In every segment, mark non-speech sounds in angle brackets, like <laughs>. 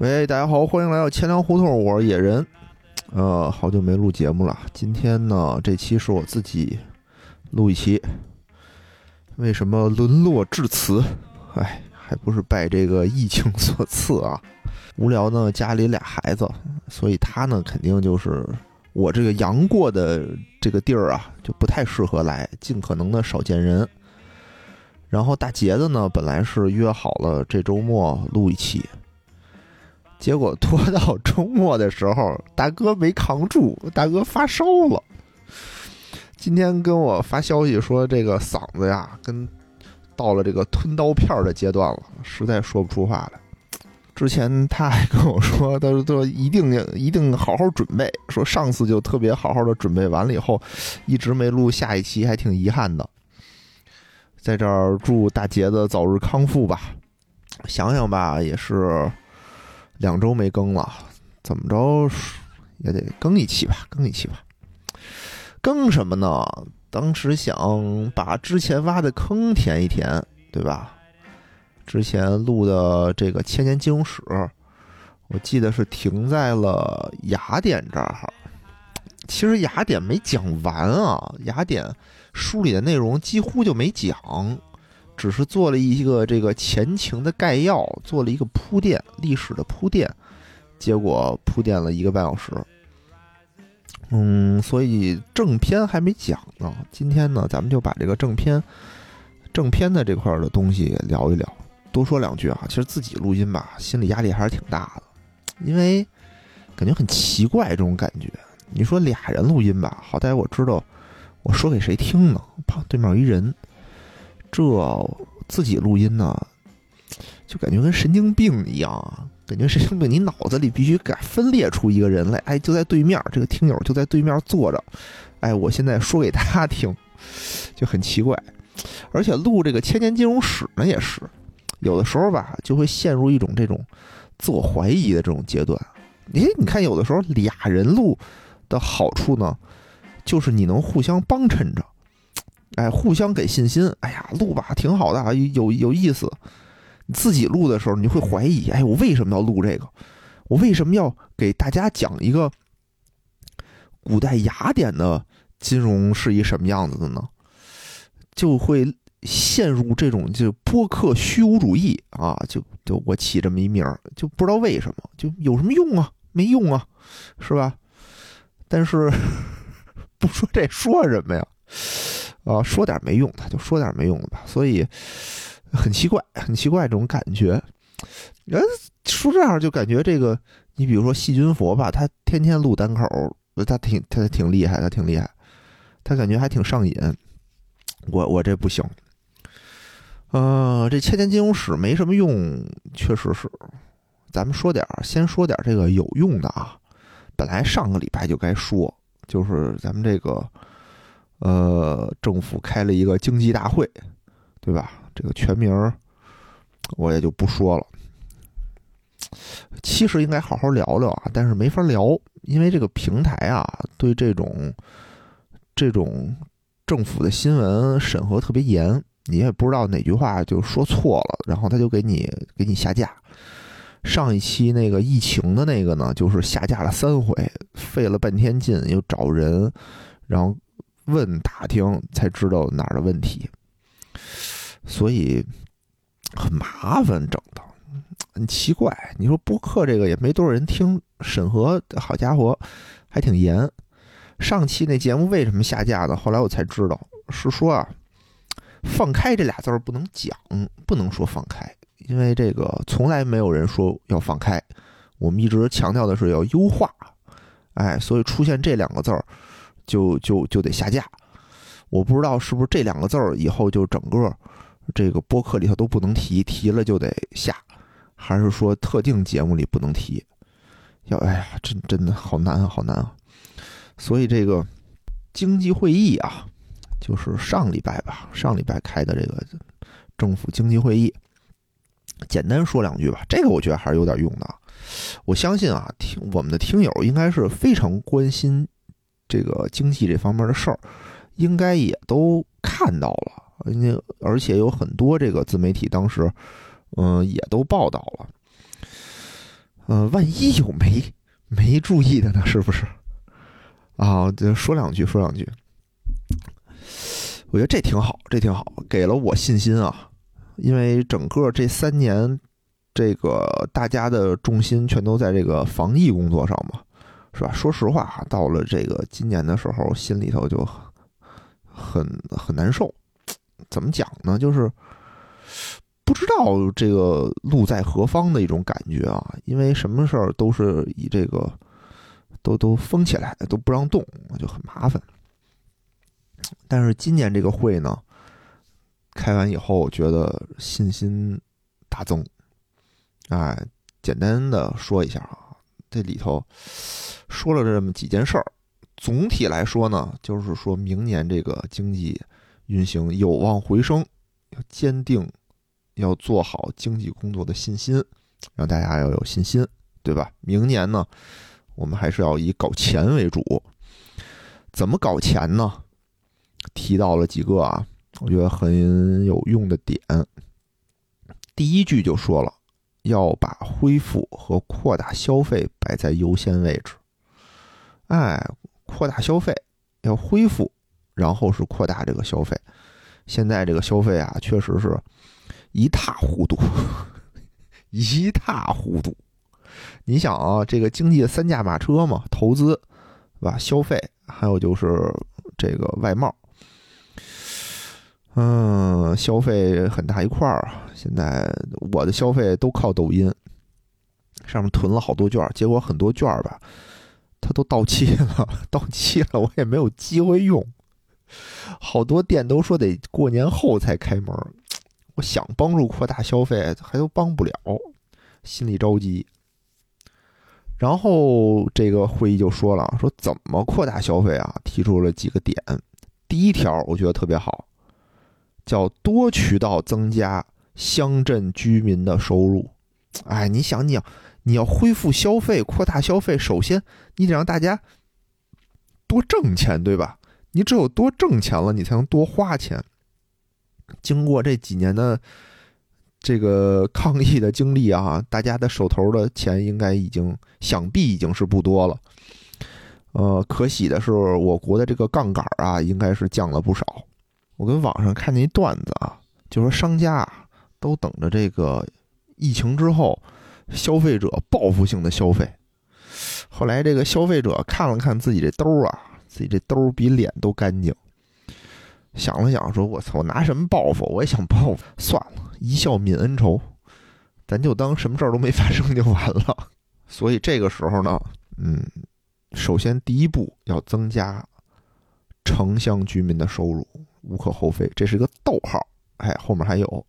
喂，大家好，欢迎来到钱粮胡同，我是野人。呃，好久没录节目了，今天呢，这期是我自己录一期。为什么沦落至此？哎，还不是拜这个疫情所赐啊！无聊呢，家里俩孩子，所以他呢，肯定就是我这个阳过的这个地儿啊，就不太适合来，尽可能的少见人。然后大杰子呢，本来是约好了这周末录一期。结果拖到周末的时候，大哥没扛住，大哥发烧了。今天跟我发消息说，这个嗓子呀，跟到了这个吞刀片的阶段了，实在说不出话来。之前他还跟我说，他说说一定一定好好准备，说上次就特别好好的准备完了以后，一直没录下一期，还挺遗憾的。在这儿祝大杰子早日康复吧。想想吧，也是。两周没更了，怎么着也得更一期吧，更一期吧。更什么呢？当时想把之前挖的坑填一填，对吧？之前录的这个千年金融史，我记得是停在了雅典这儿。其实雅典没讲完啊，雅典书里的内容几乎就没讲。只是做了一个这个前情的概要，做了一个铺垫，历史的铺垫，结果铺垫了一个半小时。嗯，所以正片还没讲呢。今天呢，咱们就把这个正片、正片的这块的东西聊一聊，多说两句啊。其实自己录音吧，心理压力还是挺大的，因为感觉很奇怪这种感觉。你说俩人录音吧，好歹我知道我说给谁听呢？旁对面一人。这自己录音呢，就感觉跟神经病一样啊！感觉神经病，你脑子里必须敢分裂出一个人来，哎，就在对面，这个听友就在对面坐着，哎，我现在说给他听，就很奇怪。而且录这个千年金融史呢，也是有的时候吧，就会陷入一种这种自我怀疑的这种阶段。哎，你看，有的时候俩人录的好处呢，就是你能互相帮衬着。哎，互相给信心。哎呀，录吧，挺好的，有有意思。你自己录的时候，你会怀疑：哎，我为什么要录这个？我为什么要给大家讲一个古代雅典的金融是一什么样子的呢？就会陷入这种就播客虚无主义啊！就就我起这么一名，就不知道为什么，就有什么用啊？没用啊，是吧？但是 <laughs> 不说这说什么呀？啊，说点没用的，就说点没用的吧。所以很奇怪，很奇怪这种感觉。人说这样就感觉这个，你比如说细菌佛吧，他天天录单口，他挺他挺厉害，他挺厉害，他感觉还挺上瘾。我我这不行。呃，这千年金融史没什么用，确实是。咱们说点儿先说点儿这个有用的啊。本来上个礼拜就该说，就是咱们这个。呃，政府开了一个经济大会，对吧？这个全名我也就不说了。其实应该好好聊聊啊，但是没法聊，因为这个平台啊，对这种这种政府的新闻审核特别严，你也不知道哪句话就说错了，然后他就给你给你下架。上一期那个疫情的那个呢，就是下架了三回，费了半天劲又找人，然后。问打听才知道哪儿的问题，所以很麻烦，整的很奇怪。你说播客这个也没多少人听，审核好家伙还挺严。上期那节目为什么下架呢？后来我才知道，是说啊，放开这俩字儿不能讲，不能说放开，因为这个从来没有人说要放开，我们一直强调的是要优化。哎，所以出现这两个字儿。就就就得下架，我不知道是不是这两个字儿以后就整个这个播客里头都不能提，提了就得下，还是说特定节目里不能提？要哎呀，真真的好难啊，好难啊！所以这个经济会议啊，就是上礼拜吧，上礼拜开的这个政府经济会议，简单说两句吧。这个我觉得还是有点用的。我相信啊，听我们的听友应该是非常关心。这个经济这方面的事儿，应该也都看到了，人家而且有很多这个自媒体当时，嗯，也都报道了。呃，万一有没没注意的呢？是不是？啊，就说两句，说两句。我觉得这挺好，这挺好，给了我信心啊。因为整个这三年，这个大家的重心全都在这个防疫工作上嘛，是吧？说实话，到了这个今年的时候，心里头就很很难受。怎么讲呢？就是不知道这个路在何方的一种感觉啊。因为什么事儿都是以这个都都封起来，都不让动，就很麻烦。但是今年这个会呢，开完以后，我觉得信心大增。哎，简单的说一下啊，这里头说了这么几件事儿。总体来说呢，就是说明年这个经济运行有望回升，要坚定，要做好经济工作的信心，让大家要有信心，对吧？明年呢，我们还是要以搞钱为主。怎么搞钱呢？提到了几个啊，我觉得很有用的点。第一句就说了，要把恢复和扩大消费摆在优先位置。哎，扩大消费，要恢复，然后是扩大这个消费。现在这个消费啊，确实是一塌糊涂，<laughs> 一塌糊涂。你想啊，这个经济的三驾马车嘛，投资，对吧？消费，还有就是这个外贸。嗯，消费很大一块儿啊。现在我的消费都靠抖音，上面囤了好多券，结果很多券吧，它都到期了，<laughs> 到期了我也没有机会用。好多店都说得过年后才开门，我想帮助扩大消费，还都帮不了，心里着急。然后这个会议就说了，说怎么扩大消费啊？提出了几个点。第一条，我觉得特别好。叫多渠道增加乡镇居民的收入，哎，你想，你要你要恢复消费、扩大消费，首先你得让大家多挣钱，对吧？你只有多挣钱了，你才能多花钱。经过这几年的这个抗疫的经历啊，大家的手头的钱应该已经想必已经是不多了。呃，可喜的是，我国的这个杠杆啊，应该是降了不少。我跟网上看见一段子啊，就说商家啊都等着这个疫情之后，消费者报复性的消费。后来这个消费者看了看自己这兜啊，自己这兜比脸都干净，想了想说：“我操，我拿什么报复？我也想报复，算了，一笑泯恩仇，咱就当什么事儿都没发生就完了。”所以这个时候呢，嗯，首先第一步要增加城乡居民的收入。无可厚非，这是一个逗号。哎，后面还有，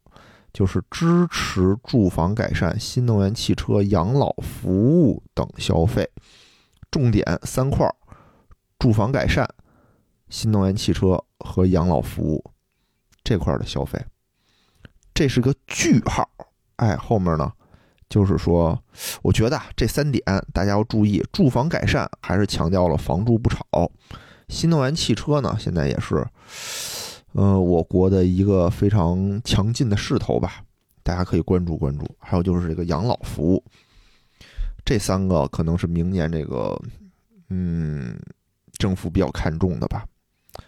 就是支持住房改善、新能源汽车、养老服务等消费，重点三块：住房改善、新能源汽车和养老服务这块的消费。这是个句号。哎，后面呢，就是说，我觉得这三点大家要注意：住房改善还是强调了房住不炒；新能源汽车呢，现在也是。呃，我国的一个非常强劲的势头吧，大家可以关注关注。还有就是这个养老服务，这三个可能是明年这个，嗯，政府比较看重的吧。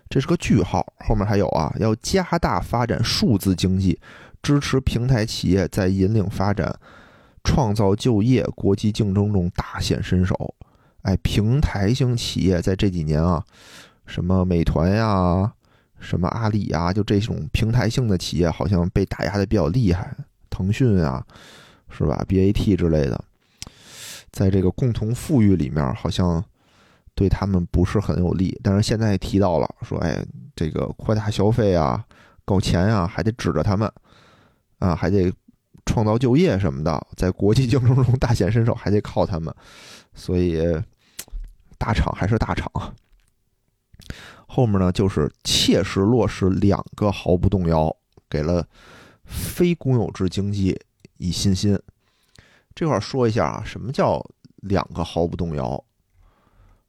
这是个句号，后面还有啊，要加大发展数字经济，支持平台企业在引领发展、创造就业、国际竞争中大显身手。哎，平台型企业在这几年啊，什么美团呀。什么阿里啊，就这种平台性的企业，好像被打压的比较厉害。腾讯啊，是吧？BAT 之类的，在这个共同富裕里面，好像对他们不是很有利。但是现在提到了，说哎，这个扩大消费啊，搞钱啊，还得指着他们啊，还得创造就业什么的，在国际竞争中大显身手，还得靠他们。所以，大厂还是大厂。后面呢，就是切实落实两个毫不动摇，给了非公有制经济以信心。这块说一下啊，什么叫两个毫不动摇？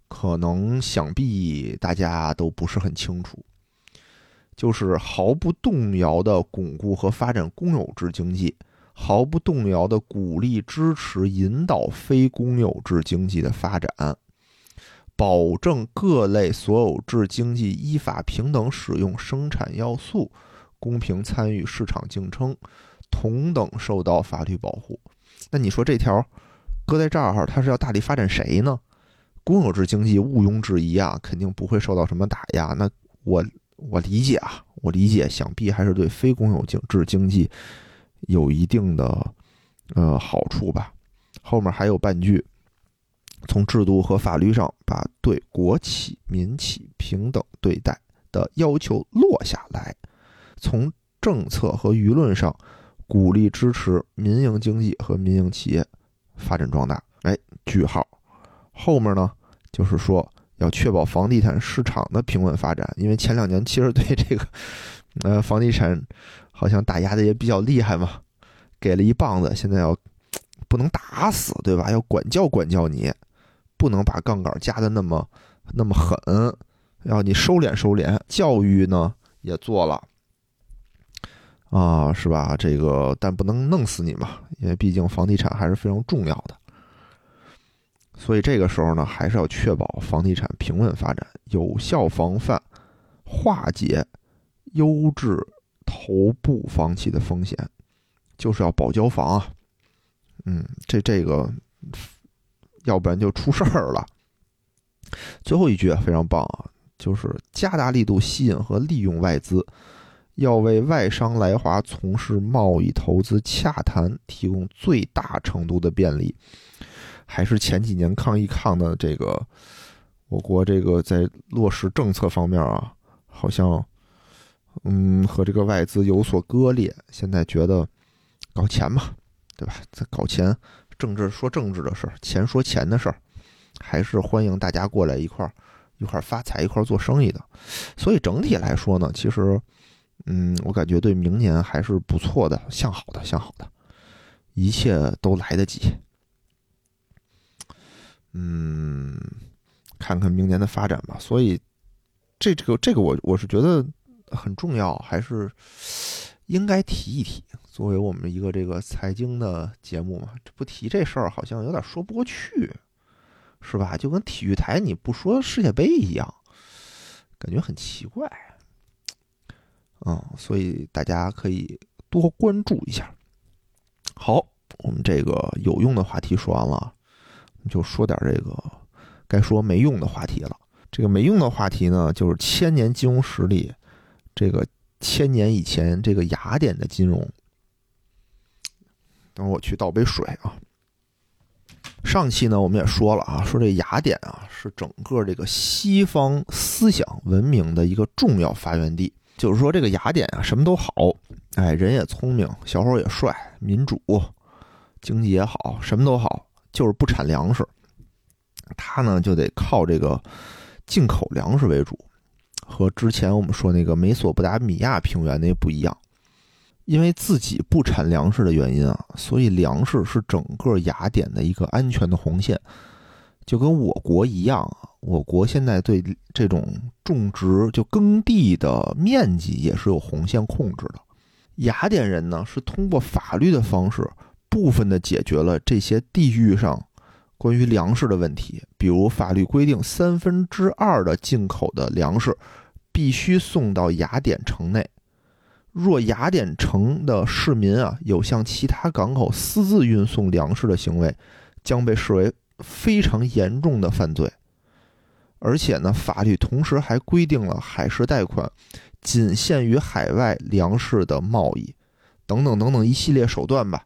可能想必大家都不是很清楚。就是毫不动摇的巩固和发展公有制经济，毫不动摇地鼓励、支持、引导非公有制经济的发展，保证各类所有制经济依法平等使用生产要素，公平参与市场竞争，同等受到法律保护。那你说这条搁在这儿，它是要大力发展谁呢？公有制经济毋庸置疑啊，肯定不会受到什么打压。那我我理解啊，我理解，想必还是对非公有制经济。有一定的呃好处吧。后面还有半句，从制度和法律上把对国企民企平等对待的要求落下来，从政策和舆论上鼓励支持民营经济和民营企业发展壮大。哎，句号。后面呢，就是说要确保房地产市场的平稳发展，因为前两年其实对这个呃房地产。好像打压的也比较厉害嘛，给了一棒子，现在要不能打死，对吧？要管教管教你，不能把杠杆加的那么那么狠，要你收敛收敛。教育呢也做了啊，是吧？这个但不能弄死你嘛，因为毕竟房地产还是非常重要的。所以这个时候呢，还是要确保房地产平稳发展，有效防范化解优质。头部房企的风险，就是要保交房啊，嗯，这这个，要不然就出事儿了。最后一句非常棒啊，就是加大力度吸引和利用外资，要为外商来华从事贸易投资洽谈提供最大程度的便利。还是前几年抗疫抗的这个，我国这个在落实政策方面啊，好像。嗯，和这个外资有所割裂。现在觉得搞钱嘛，对吧？在搞钱，政治说政治的事儿，钱说钱的事儿，还是欢迎大家过来一块儿一块儿发财，一块儿做生意的。所以整体来说呢，其实，嗯，我感觉对明年还是不错的，向好的，向好的，一切都来得及。嗯，看看明年的发展吧。所以，这这个这个，我我是觉得。很重要，还是应该提一提。作为我们一个这个财经的节目嘛，这不提这事儿好像有点说不过去，是吧？就跟体育台你不说世界杯一样，感觉很奇怪。嗯，所以大家可以多关注一下。好，我们这个有用的话题说完了，就说点这个该说没用的话题了。这个没用的话题呢，就是千年金融实力。这个千年以前，这个雅典的金融。等会我去倒杯水啊。上期呢，我们也说了啊，说这雅典啊是整个这个西方思想文明的一个重要发源地。就是说，这个雅典啊，什么都好，哎，人也聪明，小伙也帅，民主，经济也好，什么都好，就是不产粮食。他呢，就得靠这个进口粮食为主。和之前我们说那个美索不达米亚平原那不一样，因为自己不产粮食的原因啊，所以粮食是整个雅典的一个安全的红线，就跟我国一样啊。我国现在对这种种植就耕地的面积也是有红线控制的。雅典人呢是通过法律的方式，部分的解决了这些地域上。关于粮食的问题，比如法律规定三分之二的进口的粮食必须送到雅典城内，若雅典城的市民啊有向其他港口私自运送粮食的行为，将被视为非常严重的犯罪。而且呢，法律同时还规定了海事贷款仅限于海外粮食的贸易，等等等等一系列手段吧，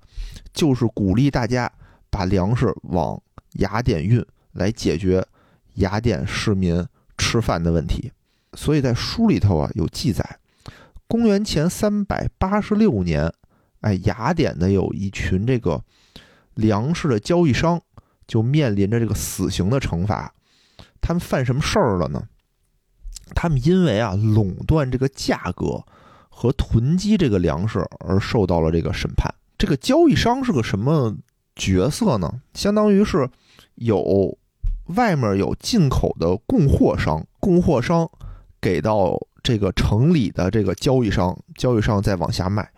就是鼓励大家把粮食往。雅典运来解决雅典市民吃饭的问题，所以在书里头啊有记载，公元前三百八十六年，哎，雅典的有一群这个粮食的交易商就面临着这个死刑的惩罚。他们犯什么事儿了呢？他们因为啊垄断这个价格和囤积这个粮食而受到了这个审判。这个交易商是个什么？角色呢，相当于是有外面有进口的供货商，供货商给到这个城里的这个交易商，交易商再往下卖，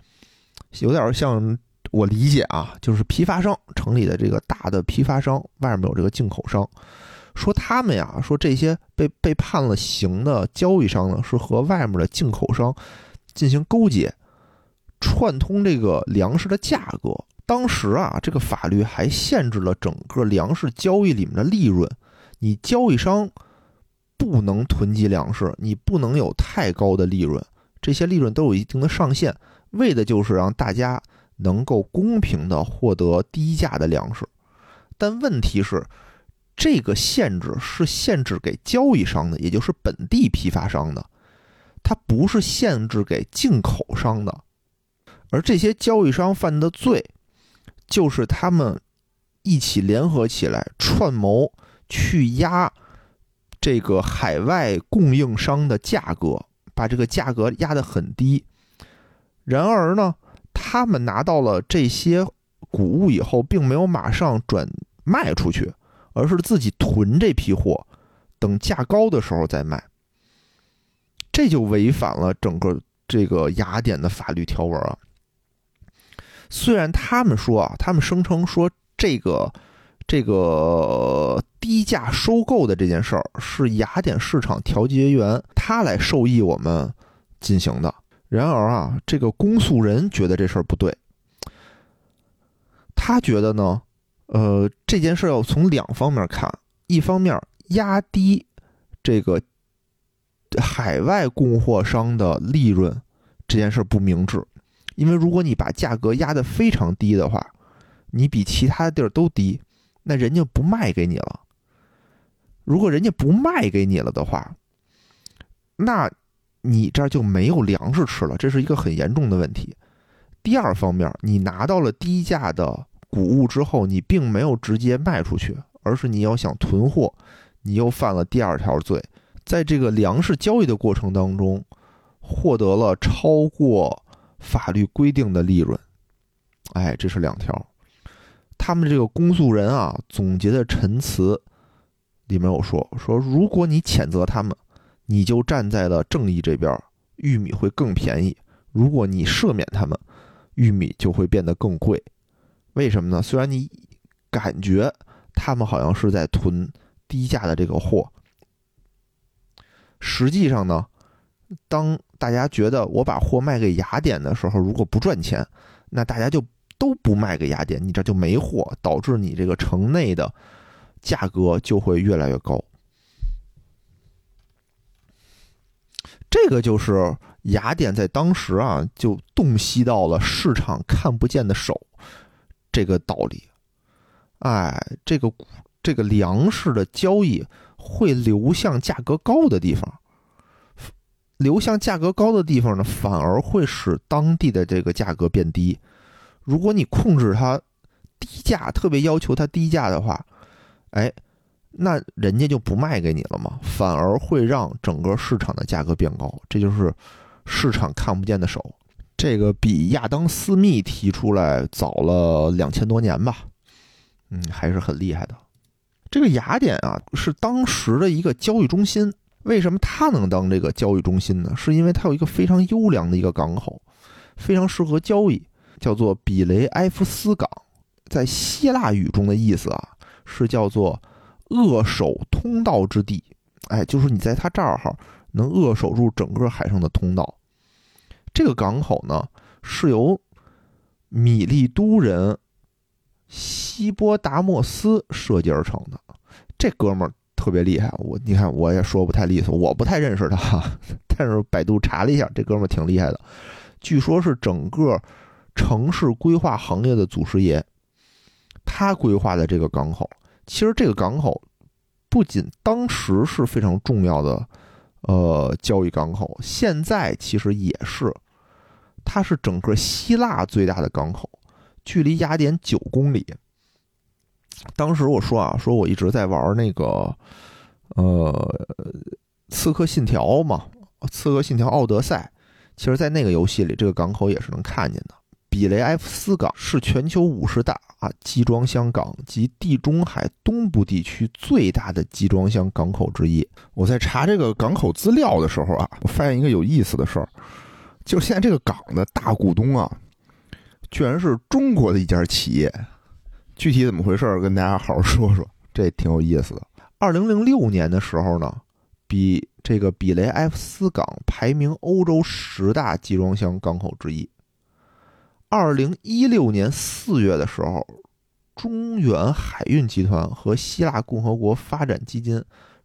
有点像我理解啊，就是批发商城里的这个大的批发商，外面有这个进口商，说他们呀，说这些被被判了刑的交易商呢，是和外面的进口商进行勾结，串通这个粮食的价格。当时啊，这个法律还限制了整个粮食交易里面的利润，你交易商不能囤积粮食，你不能有太高的利润，这些利润都有一定的上限，为的就是让大家。能够公平的获得低价的粮食，但问题是，这个限制是限制给交易商的，也就是本地批发商的，它不是限制给进口商的。而这些交易商犯的罪，就是他们一起联合起来串谋去压这个海外供应商的价格，把这个价格压得很低。然而呢？他们拿到了这些谷物以后，并没有马上转卖出去，而是自己囤这批货，等价高的时候再卖。这就违反了整个这个雅典的法律条文啊。虽然他们说啊，他们声称说这个这个低价收购的这件事儿是雅典市场调节员他来授意我们进行的。然而啊，这个公诉人觉得这事儿不对。他觉得呢，呃，这件事要从两方面看：一方面压低这个海外供货商的利润，这件事不明智，因为如果你把价格压得非常低的话，你比其他地儿都低，那人家不卖给你了。如果人家不卖给你了的话，那。你这儿就没有粮食吃了，这是一个很严重的问题。第二方面，你拿到了低价的谷物之后，你并没有直接卖出去，而是你要想囤货，你又犯了第二条罪，在这个粮食交易的过程当中，获得了超过法律规定的利润。哎，这是两条。他们这个公诉人啊，总结的陈词里面有说，说如果你谴责他们。你就站在了正义这边，玉米会更便宜。如果你赦免他们，玉米就会变得更贵。为什么呢？虽然你感觉他们好像是在囤低价的这个货，实际上呢，当大家觉得我把货卖给雅典的时候，如果不赚钱，那大家就都不卖给雅典，你这就没货，导致你这个城内的价格就会越来越高。这个就是雅典在当时啊，就洞悉到了市场看不见的手这个道理。哎，这个这个粮食的交易会流向价格高的地方，流向价格高的地方呢，反而会使当地的这个价格变低。如果你控制它低价，特别要求它低价的话，哎。那人家就不卖给你了嘛？反而会让整个市场的价格变高，这就是市场看不见的手。这个比亚当斯密提出来早了两千多年吧，嗯，还是很厉害的。这个雅典啊，是当时的一个交易中心。为什么它能当这个交易中心呢？是因为它有一个非常优良的一个港口，非常适合交易，叫做比雷埃夫斯港。在希腊语中的意思啊，是叫做。扼守通道之地，哎，就是你在他这儿哈，能扼守住整个海上的通道。这个港口呢，是由米利都人希波达莫斯设计而成的。这哥们儿特别厉害，我你看我也说不太利索，我不太认识他，<laughs> 但是百度查了一下，这哥们儿挺厉害的。据说是整个城市规划行业的祖师爷，他规划的这个港口。其实这个港口不仅当时是非常重要的，呃，交易港口，现在其实也是，它是整个希腊最大的港口，距离雅典九公里。当时我说啊，说我一直在玩那个，呃，刺客信条嘛，刺客信条奥德赛，其实，在那个游戏里，这个港口也是能看见的。比雷埃夫斯港是全球五十大啊集装箱港及地中海东部地区最大的集装箱港口之一。我在查这个港口资料的时候啊，我发现一个有意思的事儿，就是现在这个港的大股东啊，居然是中国的一家企业。具体怎么回事儿，跟大家好好说说，这挺有意思的。二零零六年的时候呢，比这个比雷埃夫斯港排名欧洲十大集装箱港口之一。二零一六年四月的时候，中远海运集团和希腊共和国发展基金。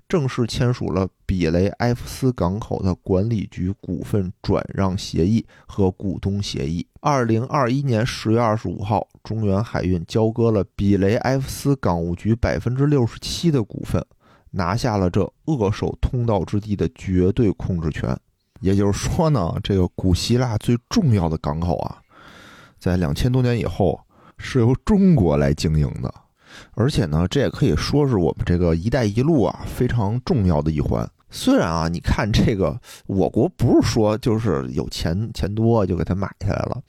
正式签署了比雷埃夫斯港口的管理局股份转让协议和股东协议。二零二一年十月二十五号，中远海运交割了比雷埃夫斯港务局百分之六十七的股份，拿下了这扼守通道之地的绝对控制权。也就是说呢，这个古希腊最重要的港口啊，在两千多年以后是由中国来经营的。而且呢，这也可以说是我们这个“一带一路”啊非常重要的一环。虽然啊，你看这个我国不是说就是有钱钱多就给它买下来了，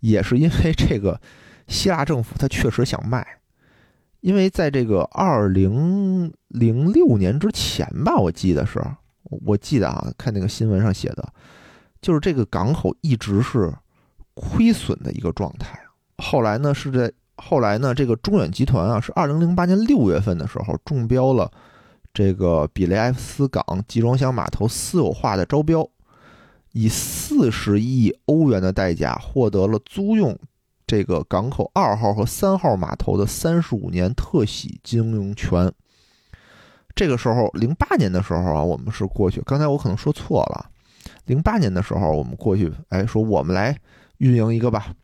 也是因为这个希腊政府它确实想卖。因为在这个二零零六年之前吧，我记得是，我记得啊，看那个新闻上写的，就是这个港口一直是亏损的一个状态。后来呢，是在。后来呢，这个中远集团啊，是二零零八年六月份的时候中标了这个比雷埃夫斯港集装箱码头私有化的招标，以四十亿欧元的代价获得了租用这个港口二号和三号码头的三十五年特许经营权。这个时候，零八年的时候啊，我们是过去，刚才我可能说错了，零八年的时候我们过去，哎，说我们来运营一个吧。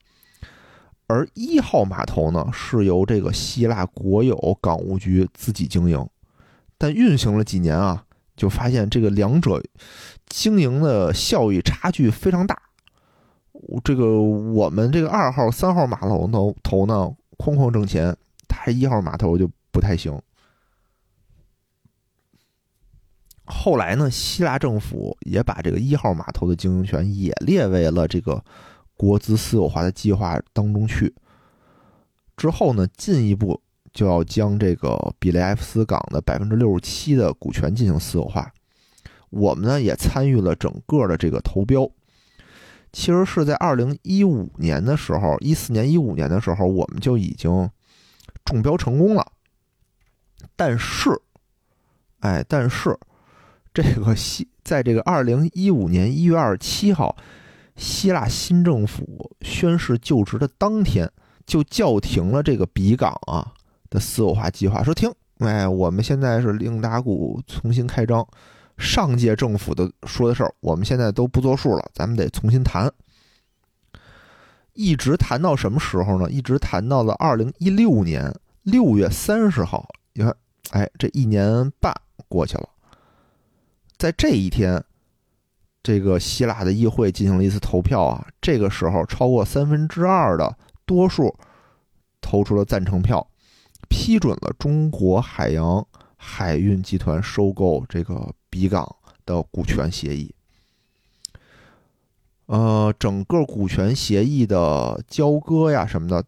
而一号码头呢，是由这个希腊国有港务局自己经营，但运行了几年啊，就发现这个两者经营的效益差距非常大。这个我们这个二号、三号码头头头呢，哐哐挣钱，它一号码头就不太行。后来呢，希腊政府也把这个一号码头的经营权也列为了这个。国资私有化的计划当中去，之后呢，进一步就要将这个比雷埃夫斯港的百分之六十七的股权进行私有化。我们呢也参与了整个的这个投标。其实是在二零一五年的时候，一四年、一五年的时候，我们就已经中标成功了。但是，哎，但是这个西，在这个二零一五年一月二十七号。希腊新政府宣誓就职的当天，就叫停了这个比港啊的私有化计划，说停，哎，我们现在是令打鼓重新开张，上届政府的说的事儿，我们现在都不作数了，咱们得重新谈。一直谈到什么时候呢？一直谈到了二零一六年六月三十号，你看，哎，这一年半过去了，在这一天。这个希腊的议会进行了一次投票啊，这个时候超过三分之二的多数投出了赞成票，批准了中国海洋海运集团收购这个比港的股权协议。呃，整个股权协议的交割呀什么的，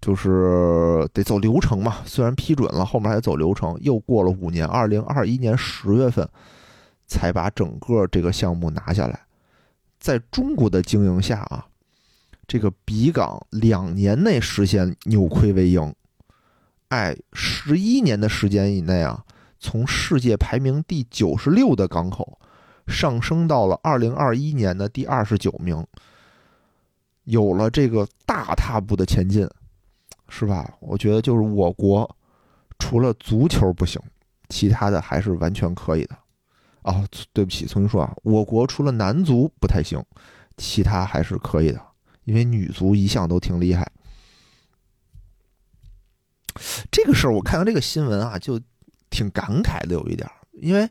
就是得走流程嘛。虽然批准了，后面还得走流程。又过了五年，二零二一年十月份。才把整个这个项目拿下来，在中国的经营下啊，这个比港两年内实现扭亏为盈，哎，十一年的时间以内啊，从世界排名第九十六的港口上升到了二零二一年的第二十九名，有了这个大踏步的前进，是吧？我觉得就是我国除了足球不行，其他的还是完全可以的。哦，对不起，重新说啊，我国除了男足不太行，其他还是可以的，因为女足一向都挺厉害。这个事儿我看到这个新闻啊，就挺感慨的，有一点，因为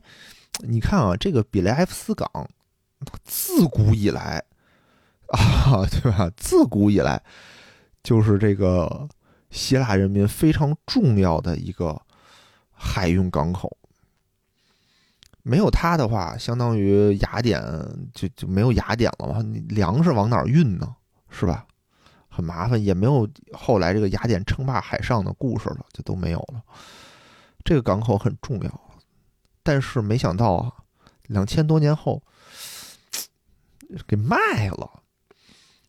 你看啊，这个比雷埃夫斯港自古以来啊，对吧？自古以来就是这个希腊人民非常重要的一个海运港口。没有它的话，相当于雅典就就没有雅典了嘛？你粮食往哪儿运呢？是吧？很麻烦，也没有后来这个雅典称霸海上的故事了，就都没有了。这个港口很重要，但是没想到啊，两千多年后给卖了。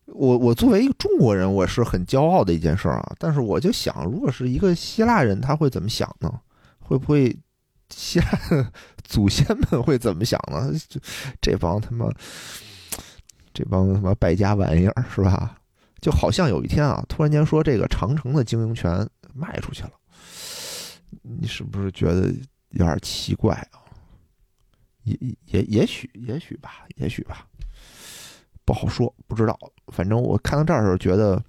我我作为一个中国人，我是很骄傲的一件事儿啊。但是我就想，如果是一个希腊人，他会怎么想呢？会不会先祖先们会怎么想呢？<laughs> 这帮他妈，这帮他妈败家玩意儿是吧？就好像有一天啊，突然间说这个长城的经营权卖出去了，你是不是觉得有点奇怪啊？也也也许也许吧，也许吧，不好说，不知道。反正我看到这儿的时候，觉得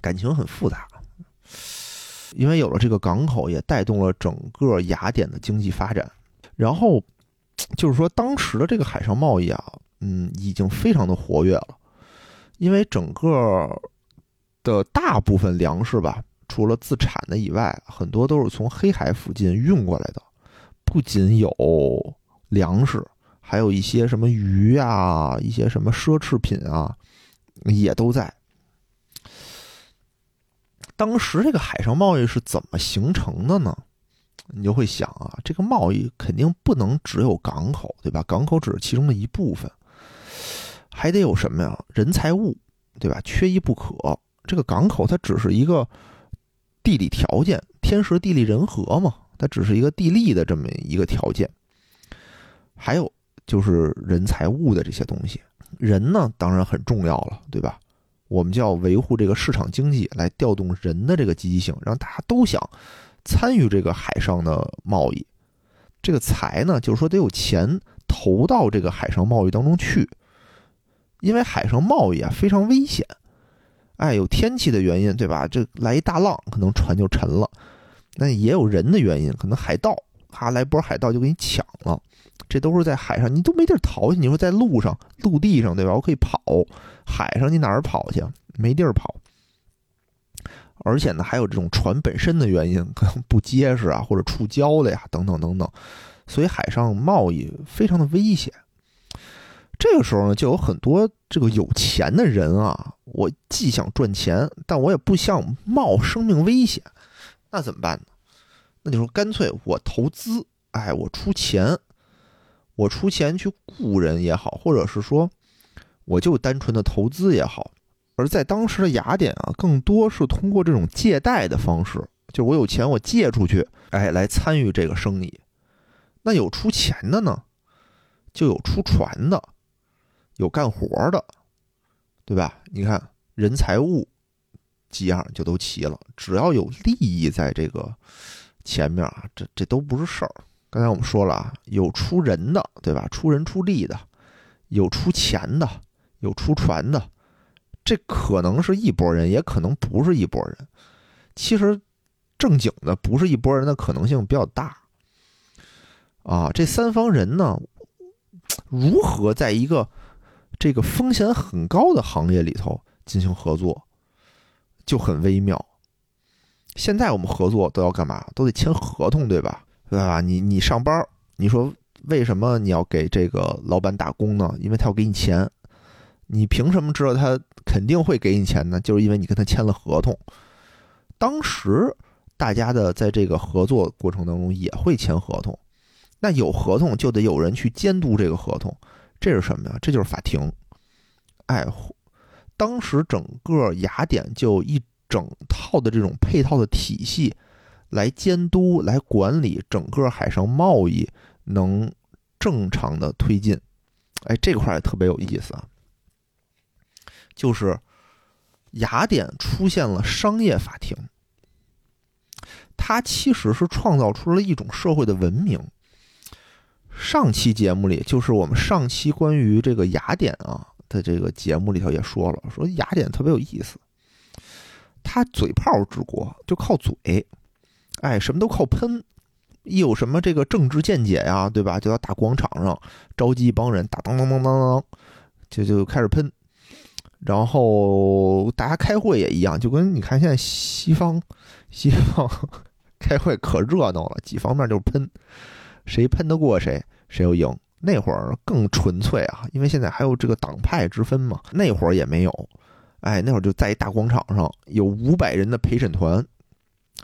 感情很复杂，因为有了这个港口，也带动了整个雅典的经济发展。然后就是说，当时的这个海上贸易啊，嗯，已经非常的活跃了。因为整个的大部分粮食吧，除了自产的以外，很多都是从黑海附近运过来的。不仅有粮食，还有一些什么鱼啊，一些什么奢侈品啊，也都在。当时这个海上贸易是怎么形成的呢？你就会想啊，这个贸易肯定不能只有港口，对吧？港口只是其中的一部分。还得有什么呀？人财物，对吧？缺一不可。这个港口它只是一个地理条件，天时地利人和嘛，它只是一个地利的这么一个条件。还有就是人财物的这些东西，人呢当然很重要了，对吧？我们就要维护这个市场经济，来调动人的这个积极性，让大家都想参与这个海上的贸易。这个财呢，就是说得有钱投到这个海上贸易当中去。因为海上贸易啊非常危险，哎，有天气的原因，对吧？这来一大浪，可能船就沉了。那也有人的原因，可能海盗啊来波海盗就给你抢了。这都是在海上，你都没地儿逃去。你说在路上、陆地上，对吧？我可以跑，海上你哪儿跑去？没地儿跑。而且呢，还有这种船本身的原因，可能不结实啊，或者触礁了呀，等等等等。所以海上贸易非常的危险。这个时候呢，就有很多这个有钱的人啊，我既想赚钱，但我也不想冒生命危险，那怎么办呢？那就说干脆我投资，哎，我出钱，我出钱去雇人也好，或者是说我就单纯的投资也好。而在当时的雅典啊，更多是通过这种借贷的方式，就是我有钱我借出去，哎，来参与这个生意。那有出钱的呢，就有出船的。有干活的，对吧？你看人财物几样就都齐了，只要有利益在这个前面啊，这这都不是事儿。刚才我们说了啊，有出人的，对吧？出人出力的，有出钱的，有出船的，这可能是一拨人，也可能不是一拨人。其实正经的不是一拨人的可能性比较大啊。这三方人呢，如何在一个这个风险很高的行业里头进行合作，就很微妙。现在我们合作都要干嘛？都得签合同，对吧？对吧？你你上班，你说为什么你要给这个老板打工呢？因为他要给你钱。你凭什么知道他肯定会给你钱呢？就是因为你跟他签了合同。当时大家的在这个合作过程当中也会签合同，那有合同就得有人去监督这个合同。这是什么呀？这就是法庭。哎，当时整个雅典就一整套的这种配套的体系，来监督、来管理整个海上贸易能正常的推进。哎，这块也特别有意思啊，就是雅典出现了商业法庭，它其实是创造出了一种社会的文明。上期节目里，就是我们上期关于这个雅典啊的这个节目里头也说了，说雅典特别有意思，它嘴炮治国就靠嘴，哎，什么都靠喷，一有什么这个政治见解呀，对吧？就要大广场上召集一帮人，打当当当当当，就就开始喷，然后大家开会也一样，就跟你看现在西方西方 <laughs> 开会可热闹了，几方面就是喷。谁喷得过谁，谁就赢。那会儿更纯粹啊，因为现在还有这个党派之分嘛。那会儿也没有，哎，那会儿就在一大广场上，有五百人的陪审团，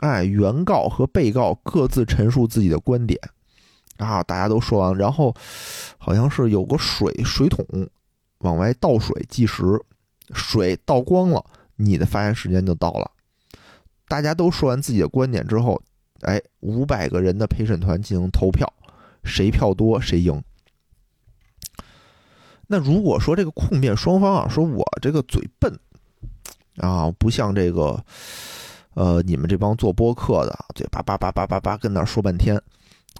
哎，原告和被告各自陈述自己的观点，啊，大家都说完，然后好像是有个水水桶往外倒水计时，水倒光了，你的发言时间就到了。大家都说完自己的观点之后，哎，五百个人的陪审团进行投票，谁票多谁赢。那如果说这个控辩双方啊，说我这个嘴笨啊，不像这个，呃，你们这帮做播客的，嘴叭叭叭叭叭叭跟那说半天，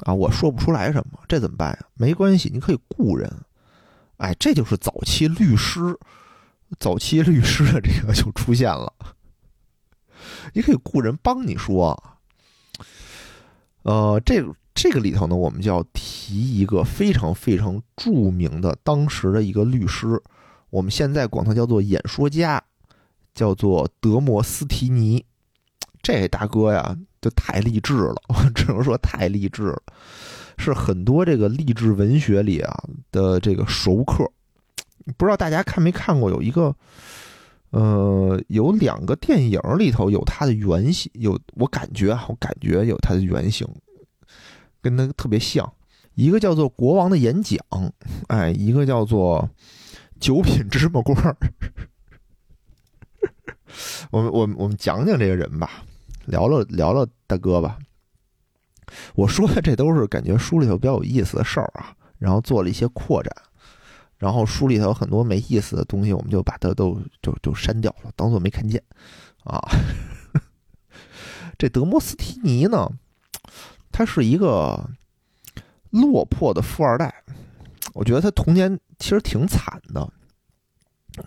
啊，我说不出来什么，这怎么办呀？没关系，你可以雇人，哎，这就是早期律师，早期律师的这个就出现了，你可以雇人帮你说，呃，这。这个里头呢，我们就要提一个非常非常著名的当时的一个律师，我们现在管他叫做演说家，叫做德摩斯提尼。这大哥呀，就太励志了，我只能说太励志了，是很多这个励志文学里啊的这个熟客。不知道大家看没看过，有一个，呃，有两个电影里头有他的原型，有我感觉啊，我感觉有他的原型。跟他特别像，一个叫做《国王的演讲》，哎，一个叫做《九品芝麻官》。<laughs> 我们我们我们讲讲这个人吧，聊聊聊聊大哥吧。我说的这都是感觉书里头比较有意思的事儿啊，然后做了一些扩展，然后书里头很多没意思的东西，我们就把它都就就删掉了，当做没看见啊。<laughs> 这德摩斯提尼呢？他是一个落魄的富二代，我觉得他童年其实挺惨的。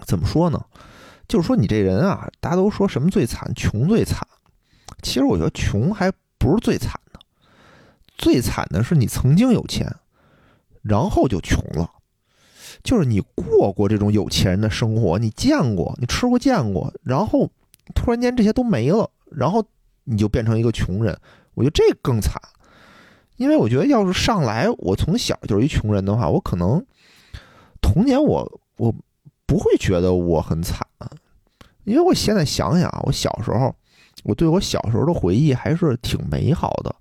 怎么说呢？就是说你这人啊，大家都说什么最惨？穷最惨。其实我觉得穷还不是最惨的，最惨的是你曾经有钱，然后就穷了。就是你过过这种有钱人的生活，你见过，你吃过见过，然后突然间这些都没了，然后你就变成一个穷人。我觉得这更惨。因为我觉得，要是上来我从小就是一穷人的话，我可能童年我我不会觉得我很惨，因为我现在想想啊，我小时候我对我小时候的回忆还是挺美好的。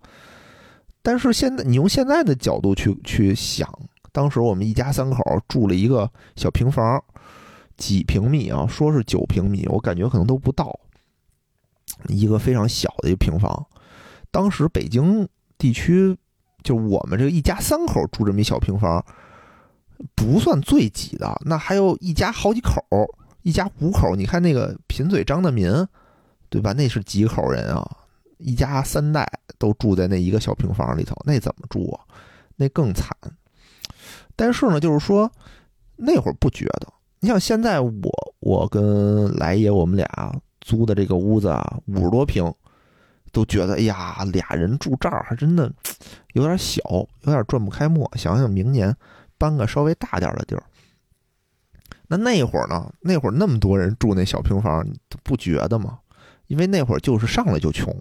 但是现在你用现在的角度去去想，当时我们一家三口住了一个小平房，几平米啊？说是九平米，我感觉可能都不到，一个非常小的一个平房。当时北京地区。就我们这个一家三口住这么一小平房，不算最挤的。那还有一家好几口，一家五口。你看那个贫嘴张大民，对吧？那是几口人啊？一家三代都住在那一个小平房里头，那怎么住啊？那更惨。但是呢，就是说那会儿不觉得。你像现在我我跟来爷我们俩租的这个屋子啊，五十多平。都觉得哎呀，俩人住这儿还真的有点小，有点转不开墨。想想明年搬个稍微大点的地儿，那那会儿呢？那会儿那么多人住那小平房，不觉得吗？因为那会儿就是上来就穷，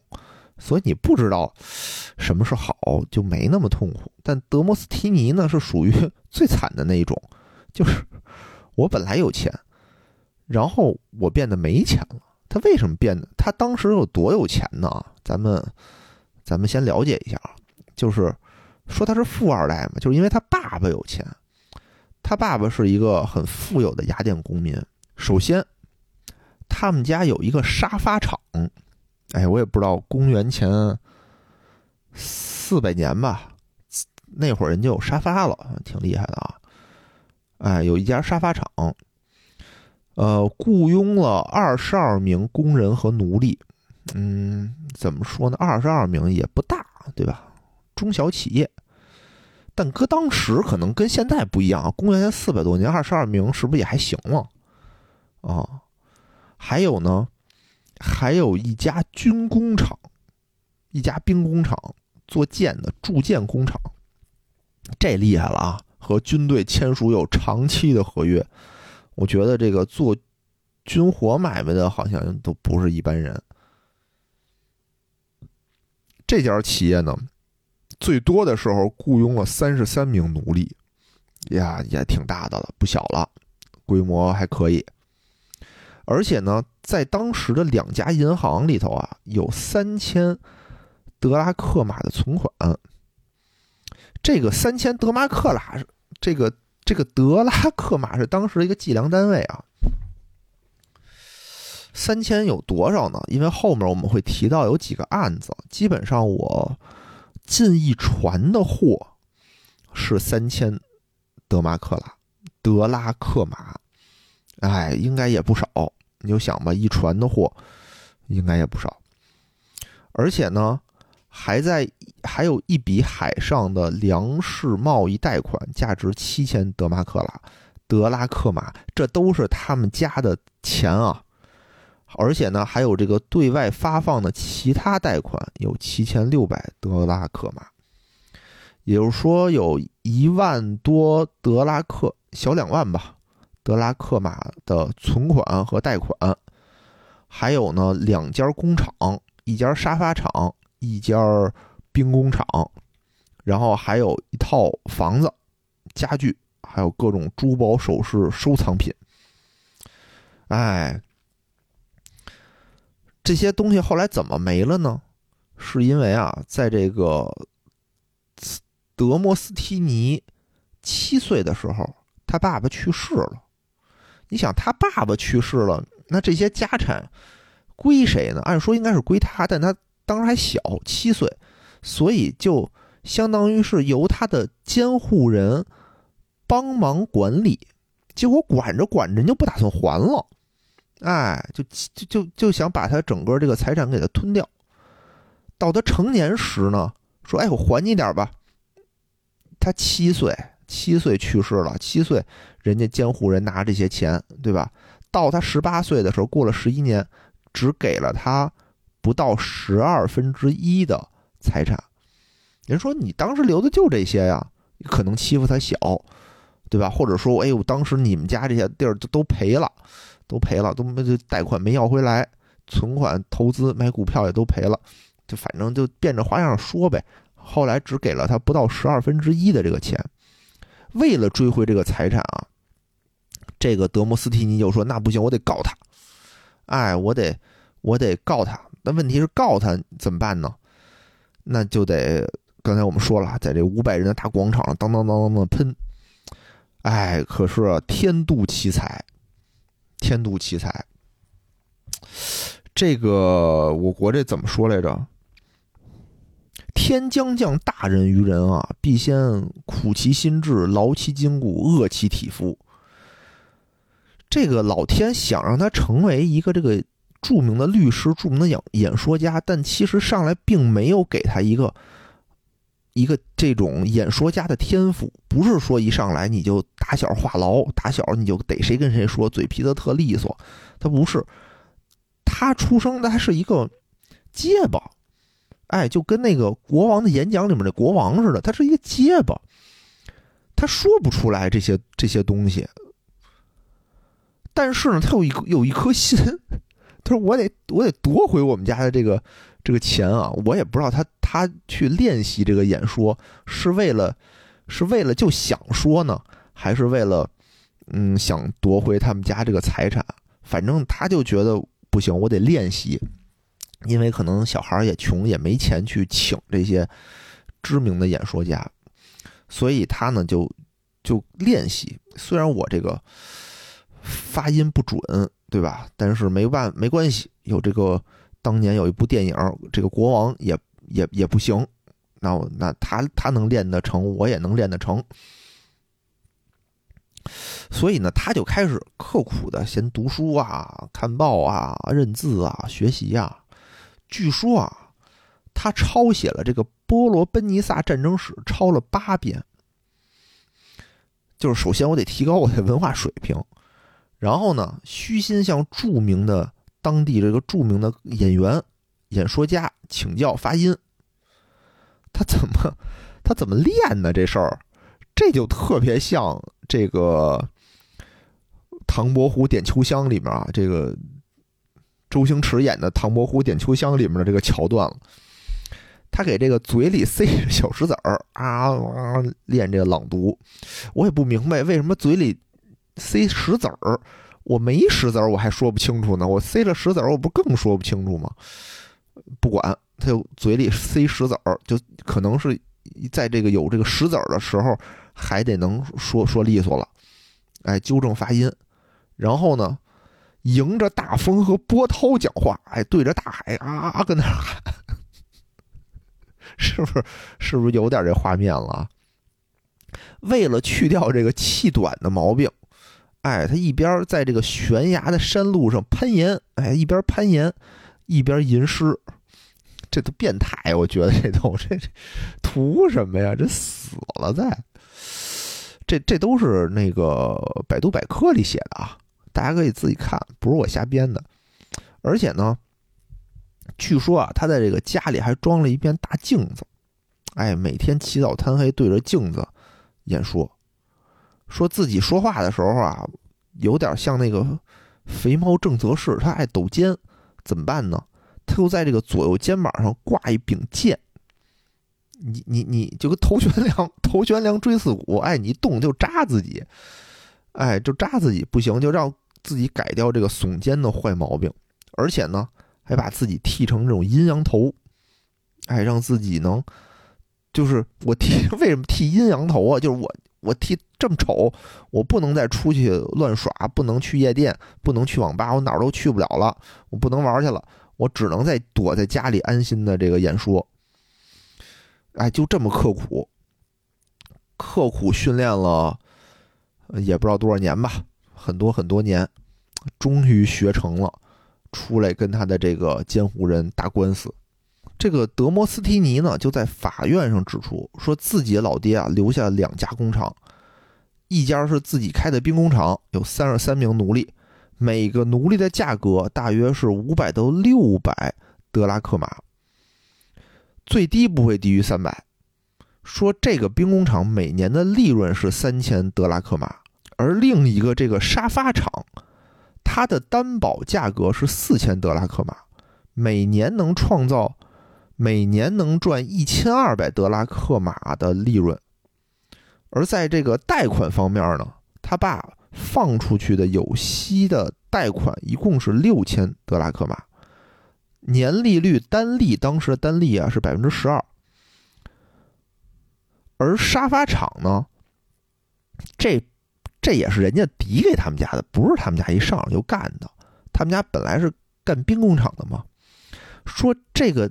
所以你不知道什么是好，就没那么痛苦。但德摩斯提尼呢，是属于 <laughs> 最惨的那一种，就是我本来有钱，然后我变得没钱了。他为什么变的？他当时有多有钱呢？咱们，咱们先了解一下啊。就是说他是富二代嘛，就是因为他爸爸有钱。他爸爸是一个很富有的雅典公民。首先，他们家有一个沙发厂。哎，我也不知道，公元前四百年吧，那会儿人就有沙发了，挺厉害的啊。哎，有一家沙发厂。呃，雇佣了二十二名工人和奴隶，嗯，怎么说呢？二十二名也不大，对吧？中小企业，但搁当时可能跟现在不一样啊。公元前四百多年，二十二名是不是也还行了？啊，还有呢，还有一家军工厂，一家兵工厂做舰的铸舰工厂，这厉害了啊！和军队签署有长期的合约。我觉得这个做军火买卖的，好像都不是一般人。这家企业呢，最多的时候雇佣了三十三名奴隶，呀，也挺大的了，不小了，规模还可以。而且呢，在当时的两家银行里头啊，有三千德拉克马的存款。这个三千德马克拉，这个。这个德拉克马是当时一个计量单位啊，三千有多少呢？因为后面我们会提到有几个案子，基本上我进一船的货是三千德马克拉，德拉克马，哎，应该也不少。你就想吧，一船的货应该也不少，而且呢，还在还有一笔海上的粮食贸易贷款，价值七千德马克拉，德拉克马，这都是他们家的钱啊。而且呢，还有这个对外发放的其他贷款有七千六百德拉克马，也就是说有一万多德拉克，小两万吧，德拉克马的存款和贷款。还有呢，两家工厂，一家沙发厂，一家兵工厂，然后还有一套房子、家具，还有各种珠宝首饰收藏品。哎。这些东西后来怎么没了呢？是因为啊，在这个德莫斯提尼七岁的时候，他爸爸去世了。你想，他爸爸去世了，那这些家产归谁呢？按说应该是归他，但他当时还小，七岁，所以就相当于是由他的监护人帮忙管理。结果管着管着，人就不打算还了。哎，就就就就想把他整个这个财产给他吞掉。到他成年时呢，说：“哎，我还你点吧。”他七岁，七岁去世了。七岁，人家监护人拿这些钱，对吧？到他十八岁的时候，过了十一年，只给了他不到十二分之一的财产。人说：“你当时留的就这些呀？可能欺负他小，对吧？或者说，哎呦，当时你们家这些地儿都都赔了。”都赔了，都没贷款没要回来，存款、投资、买股票也都赔了，就反正就变着花样说呗。后来只给了他不到十二分之一的这个钱，为了追回这个财产啊，这个德摩斯提尼就说：“那不行，我得告他，哎，我得我得告他。那问题是告他怎么办呢？那就得刚才我们说了，在这五百人的大广场上当当当当的喷，哎，可是天妒奇才。”天妒奇才，这个我国这怎么说来着？天将降大任于人啊，必先苦其心志，劳其筋骨，饿其体肤。这个老天想让他成为一个这个著名的律师、著名的演演说家，但其实上来并没有给他一个。一个这种演说家的天赋，不是说一上来你就打小话痨，打小你就逮谁跟谁说，嘴皮子特利索。他不是，他出生的还是一个结巴，哎，就跟那个国王的演讲里面的国王似的，他是一个结巴，他说不出来这些这些东西。但是呢，他有一有一颗心，他说我得我得夺回我们家的这个。这个钱啊，我也不知道他他去练习这个演说是为了是为了就想说呢，还是为了嗯想夺回他们家这个财产？反正他就觉得不行，我得练习，因为可能小孩也穷，也没钱去请这些知名的演说家，所以他呢就就练习。虽然我这个发音不准，对吧？但是没办没关系，有这个。当年有一部电影，这个国王也也也不行，那我那他他能练得成，我也能练得成，所以呢，他就开始刻苦的先读书啊、看报啊、认字啊、学习啊。据说啊，他抄写了这个波罗奔尼撒战争史，抄了八遍。就是首先我得提高我的文化水平，然后呢，虚心向著名的。当地这个著名的演员、演说家请教发音，他怎么他怎么练呢？这事儿，这就特别像这个《唐伯虎点秋香》里面啊，这个周星驰演的《唐伯虎点秋香》里面的这个桥段了。他给这个嘴里塞小石子儿啊啊，练这个朗读。我也不明白为什么嘴里塞石子儿。我没石子儿，我还说不清楚呢。我塞了石子儿，我不更说不清楚吗？不管他就嘴里塞石子儿，就可能是在这个有这个石子儿的时候，还得能说说利索了。哎，纠正发音。然后呢，迎着大风和波涛讲话，哎，对着大海啊啊跟那喊，<laughs> 是不是？是不是有点这画面了？为了去掉这个气短的毛病，哎，他一边在这个悬崖的山路上攀岩，哎，一边攀岩一边吟诗，这都变态！我觉得这都这这图什么呀？这死了在。这这都是那个百度百科里写的啊，大家可以自己看，不是我瞎编的。而且呢，据说啊，他在这个家里还装了一面大镜子，哎，每天起早贪黑对着镜子演说，说自己说话的时候啊，有点像那个肥猫正则式，他爱抖肩，怎么办呢？他又在这个左右肩膀上挂一柄剑。你你你就跟头悬梁头悬梁锥刺股，哎，你一动就扎自己，哎，就扎自己不行，就让自己改掉这个耸肩的坏毛病，而且呢，还把自己剃成这种阴阳头，哎，让自己能，就是我剃 <laughs> 为什么剃阴阳头啊？就是我我剃这么丑，我不能再出去乱耍，不能去夜店，不能去网吧，我哪儿都去不了了，我不能玩去了，我只能在躲在家里安心的这个演说。哎，就这么刻苦，刻苦训练了，也不知道多少年吧，很多很多年，终于学成了，出来跟他的这个监护人打官司。这个德摩斯提尼呢，就在法院上指出，说自己老爹啊，留下两家工厂，一家是自己开的兵工厂，有三十三名奴隶，每个奴隶的价格大约是五百到六百德拉克马。最低不会低于三百。说这个兵工厂每年的利润是三千德拉克马，而另一个这个沙发厂，它的担保价格是四千德拉克马，每年能创造，每年能赚一千二百德拉克马的利润。而在这个贷款方面呢，他爸放出去的有息的贷款一共是六千德拉克马。年利率单利当时的单利啊是百分之十二，而沙发厂呢，这这也是人家抵给他们家的，不是他们家一上来就干的。他们家本来是干兵工厂的嘛。说这个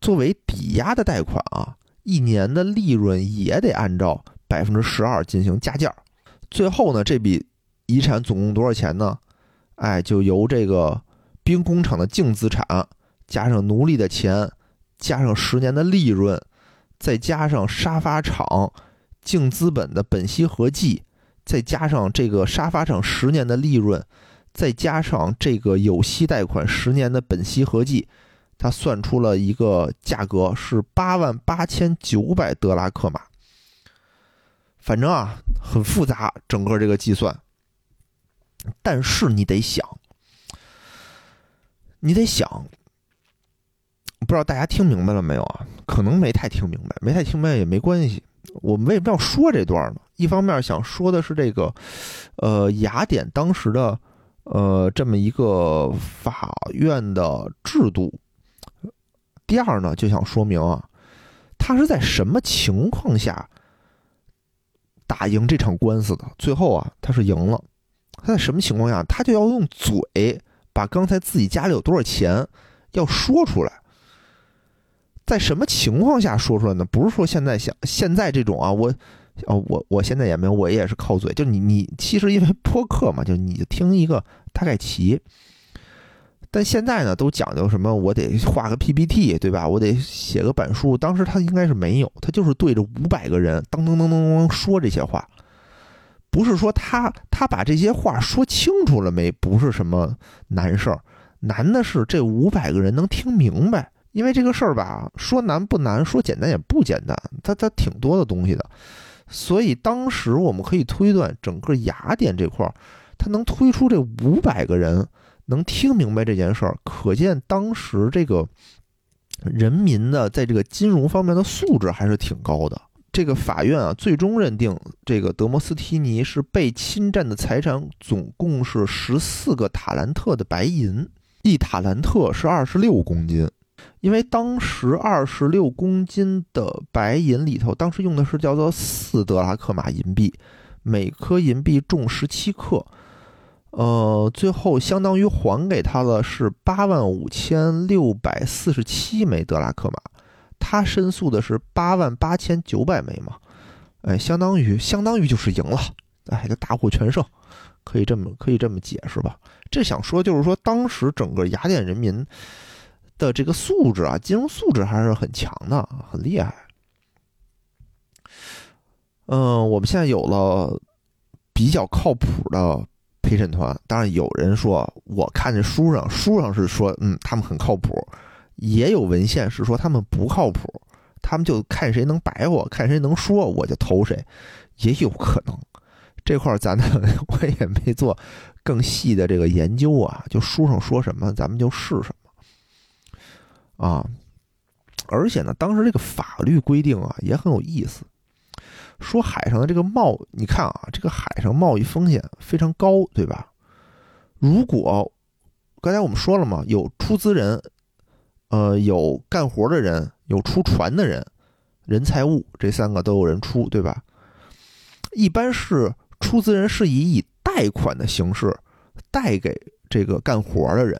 作为抵押的贷款啊，一年的利润也得按照百分之十二进行加价。最后呢，这笔遗产总共多少钱呢？哎，就由这个兵工厂的净资产。加上奴隶的钱，加上十年的利润，再加上沙发厂净资本的本息合计，再加上这个沙发上十年的利润，再加上这个有息贷款十年的本息合计，他算出了一个价格是八万八千九百德拉克马。反正啊，很复杂，整个这个计算。但是你得想，你得想。不知道大家听明白了没有啊？可能没太听明白，没太听明白也没关系。我们为什么要说这段呢？一方面想说的是这个，呃，雅典当时的呃这么一个法院的制度；第二呢，就想说明啊，他是在什么情况下打赢这场官司的？最后啊，他是赢了。他在什么情况下，他就要用嘴把刚才自己家里有多少钱要说出来。在什么情况下说出来呢？不是说现在想现在这种啊，我哦，我我现在也没有，我也是靠嘴。就你你其实因为播客嘛，就你就听一个大概齐。但现在呢，都讲究什么？我得画个 PPT，对吧？我得写个板书。当时他应该是没有，他就是对着五百个人，当当当当当说这些话。不是说他他把这些话说清楚了没？不是什么难事儿，难的是这五百个人能听明白。因为这个事儿吧，说难不难，说简单也不简单，它它挺多的东西的，所以当时我们可以推断，整个雅典这块儿，它能推出这五百个人能听明白这件事儿，可见当时这个人民的在这个金融方面的素质还是挺高的。这个法院啊，最终认定这个德摩斯提尼是被侵占的财产总共是十四个塔兰特的白银，一塔兰特是二十六公斤。因为当时二十六公斤的白银里头，当时用的是叫做四德拉克马银币，每颗银币重十七克。呃，最后相当于还给他的是八万五千六百四十七枚德拉克马，他申诉的是八万八千九百枚嘛，哎，相当于相当于就是赢了，哎，就大获全胜，可以这么可以这么解释吧？这想说就是说，当时整个雅典人民的这个素质啊，金融素质还是很强的，很厉害。嗯，我们现在有了比较靠谱的。陪审团当然有人说，我看这书上，书上是说，嗯，他们很靠谱，也有文献是说他们不靠谱，他们就看谁能白活，看谁能说，我就投谁，也有可能。这块咱呢，<laughs> 我也没做更细的这个研究啊，就书上说什么，咱们就是什么啊。而且呢，当时这个法律规定啊，也很有意思。说海上的这个贸，你看啊，这个海上贸易风险非常高，对吧？如果刚才我们说了嘛，有出资人，呃，有干活的人，有出船的人，人财物这三个都有人出，对吧？一般是出资人是以以贷款的形式贷给这个干活的人。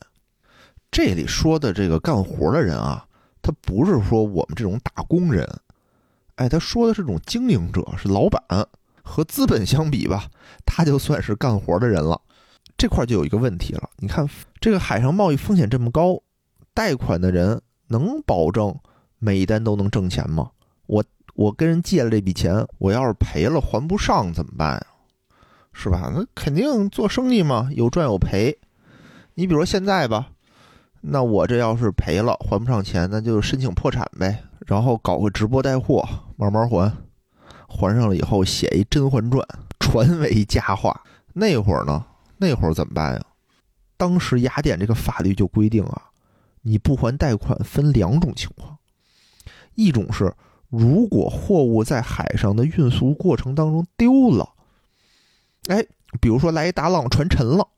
这里说的这个干活的人啊，他不是说我们这种打工人。哎，他说的是种经营者，是老板，和资本相比吧，他就算是干活的人了。这块就有一个问题了，你看这个海上贸易风险这么高，贷款的人能保证每一单都能挣钱吗？我我跟人借了这笔钱，我要是赔了还不上怎么办呀？是吧？那肯定做生意嘛，有赚有赔。你比如说现在吧，那我这要是赔了还不上钱，那就申请破产呗。然后搞个直播带货，慢慢还，还上了以后写一《甄嬛传》，传为佳话。那会儿呢，那会儿怎么办呀？当时雅典这个法律就规定啊，你不还贷款分两种情况，一种是如果货物在海上的运输过程当中丢了，哎，比如说来一大浪船沉了，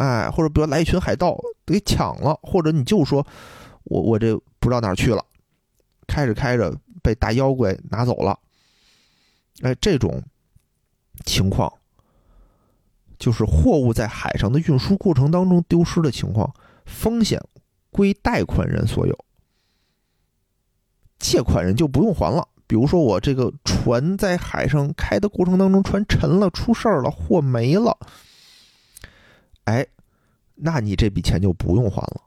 哎，或者比如来一群海盗给抢了，或者你就说我我这不知道哪儿去了。开着开着被大妖怪拿走了，哎，这种情况就是货物在海上的运输过程当中丢失的情况，风险归贷款人所有，借款人就不用还了。比如说我这个船在海上开的过程当中，船沉了，出事儿了，货没了，哎，那你这笔钱就不用还了。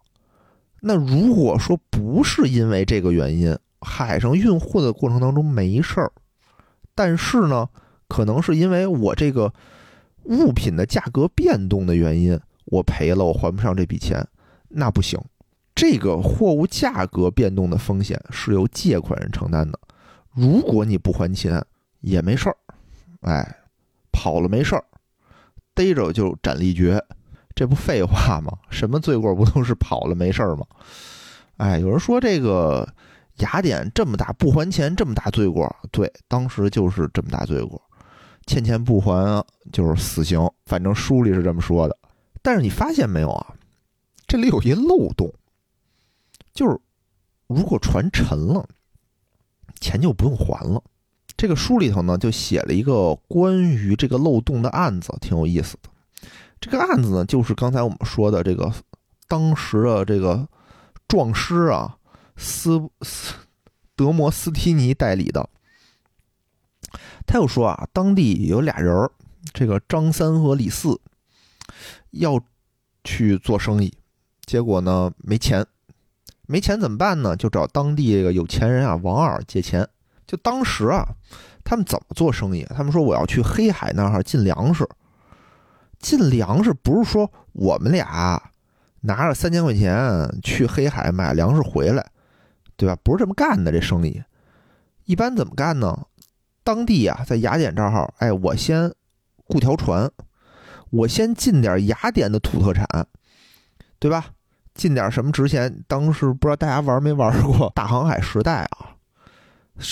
那如果说不是因为这个原因，海上运货的过程当中没事儿，但是呢，可能是因为我这个物品的价格变动的原因，我赔了，我还不上这笔钱，那不行。这个货物价格变动的风险是由借款人承担的。如果你不还钱也没事儿，哎，跑了没事儿，逮着就斩立决，这不废话吗？什么罪过不都是跑了没事儿吗？哎，有人说这个。雅典这么大不还钱，这么大罪过，对，当时就是这么大罪过，欠钱不还就是死刑，反正书里是这么说的。但是你发现没有啊？这里有一漏洞，就是如果船沉了，钱就不用还了。这个书里头呢，就写了一个关于这个漏洞的案子，挺有意思的。这个案子呢，就是刚才我们说的这个当时的这个壮师啊。斯斯德摩斯提尼代理的，他又说啊，当地有俩人儿这个张三和李四要去做生意，结果呢没钱，没钱怎么办呢？就找当地这个有钱人啊王二借钱。就当时啊，他们怎么做生意？他们说我要去黑海那儿进粮食，进粮食不是说我们俩拿着三千块钱去黑海买粮食回来。对吧？不是这么干的，这生意一般怎么干呢？当地啊，在雅典这儿，哎，我先雇条船，我先进点雅典的土特产，对吧？进点什么值钱？当时不知道大家玩没玩过大航海时代啊？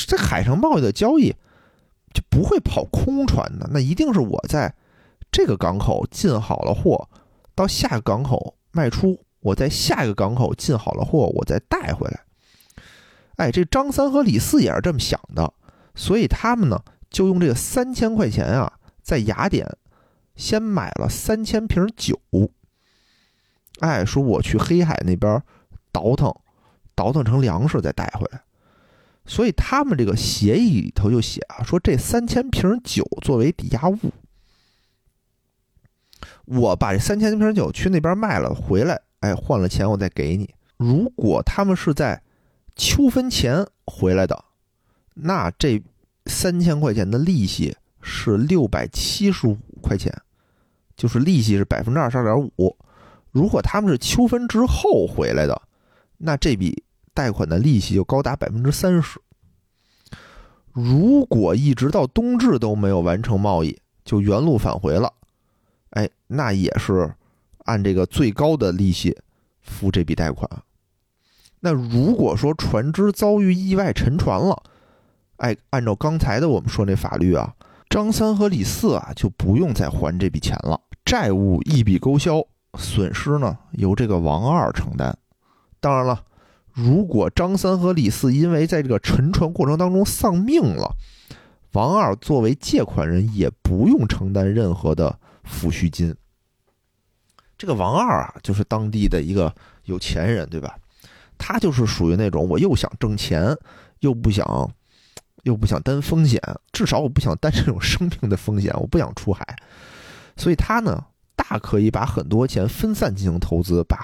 这海上贸易的交易就不会跑空船的，那一定是我在这个港口进好了货，到下个港口卖出，我在下一个港口进好了货，我再带回来。哎，这张三和李四也是这么想的，所以他们呢就用这个三千块钱啊，在雅典先买了三千瓶酒，哎，说我去黑海那边倒腾，倒腾成粮食再带回来。所以他们这个协议里头就写啊，说这三千瓶酒作为抵押物，我把这三千瓶酒去那边卖了回来，哎，换了钱我再给你。如果他们是在秋分前回来的，那这三千块钱的利息是六百七十五块钱，就是利息是百分之二十二点五。如果他们是秋分之后回来的，那这笔。贷款的利息就高达百分之三十。如果一直到冬至都没有完成贸易，就原路返回了，哎，那也是按这个最高的利息付这笔贷款。那如果说船只遭遇意外沉船了，哎，按照刚才的我们说那法律啊，张三和李四啊就不用再还这笔钱了，债务一笔勾销，损失呢由这个王二承担。当然了。如果张三和李四因为在这个沉船过程当中丧命了，王二作为借款人也不用承担任何的抚恤金。这个王二啊，就是当地的一个有钱人，对吧？他就是属于那种我又想挣钱，又不想又不想担风险，至少我不想担这种生命的风险，我不想出海，所以他呢，大可以把很多钱分散进行投资，把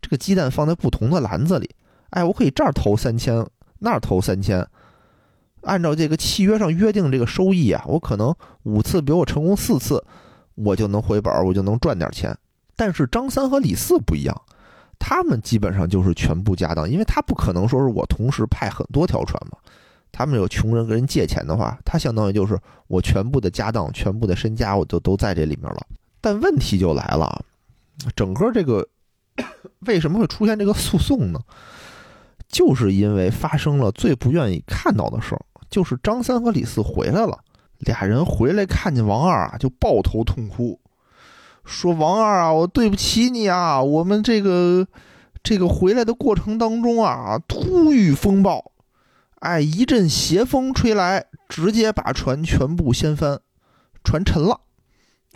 这个鸡蛋放在不同的篮子里。哎，我可以这儿投三千，那儿投三千，按照这个契约上约定这个收益啊，我可能五次，比如我成功四次，我就能回本，我就能赚点钱。但是张三和李四不一样，他们基本上就是全部家当，因为他不可能说是我同时派很多条船嘛。他们有穷人跟人借钱的话，他相当于就是我全部的家当、全部的身家，我就都在这里面了。但问题就来了，整个这个为什么会出现这个诉讼呢？就是因为发生了最不愿意看到的事儿，就是张三和李四回来了，俩人回来看见王二啊，就抱头痛哭，说：“王二啊，我对不起你啊，我们这个这个回来的过程当中啊，突遇风暴，哎，一阵邪风吹来，直接把船全部掀翻，船沉了，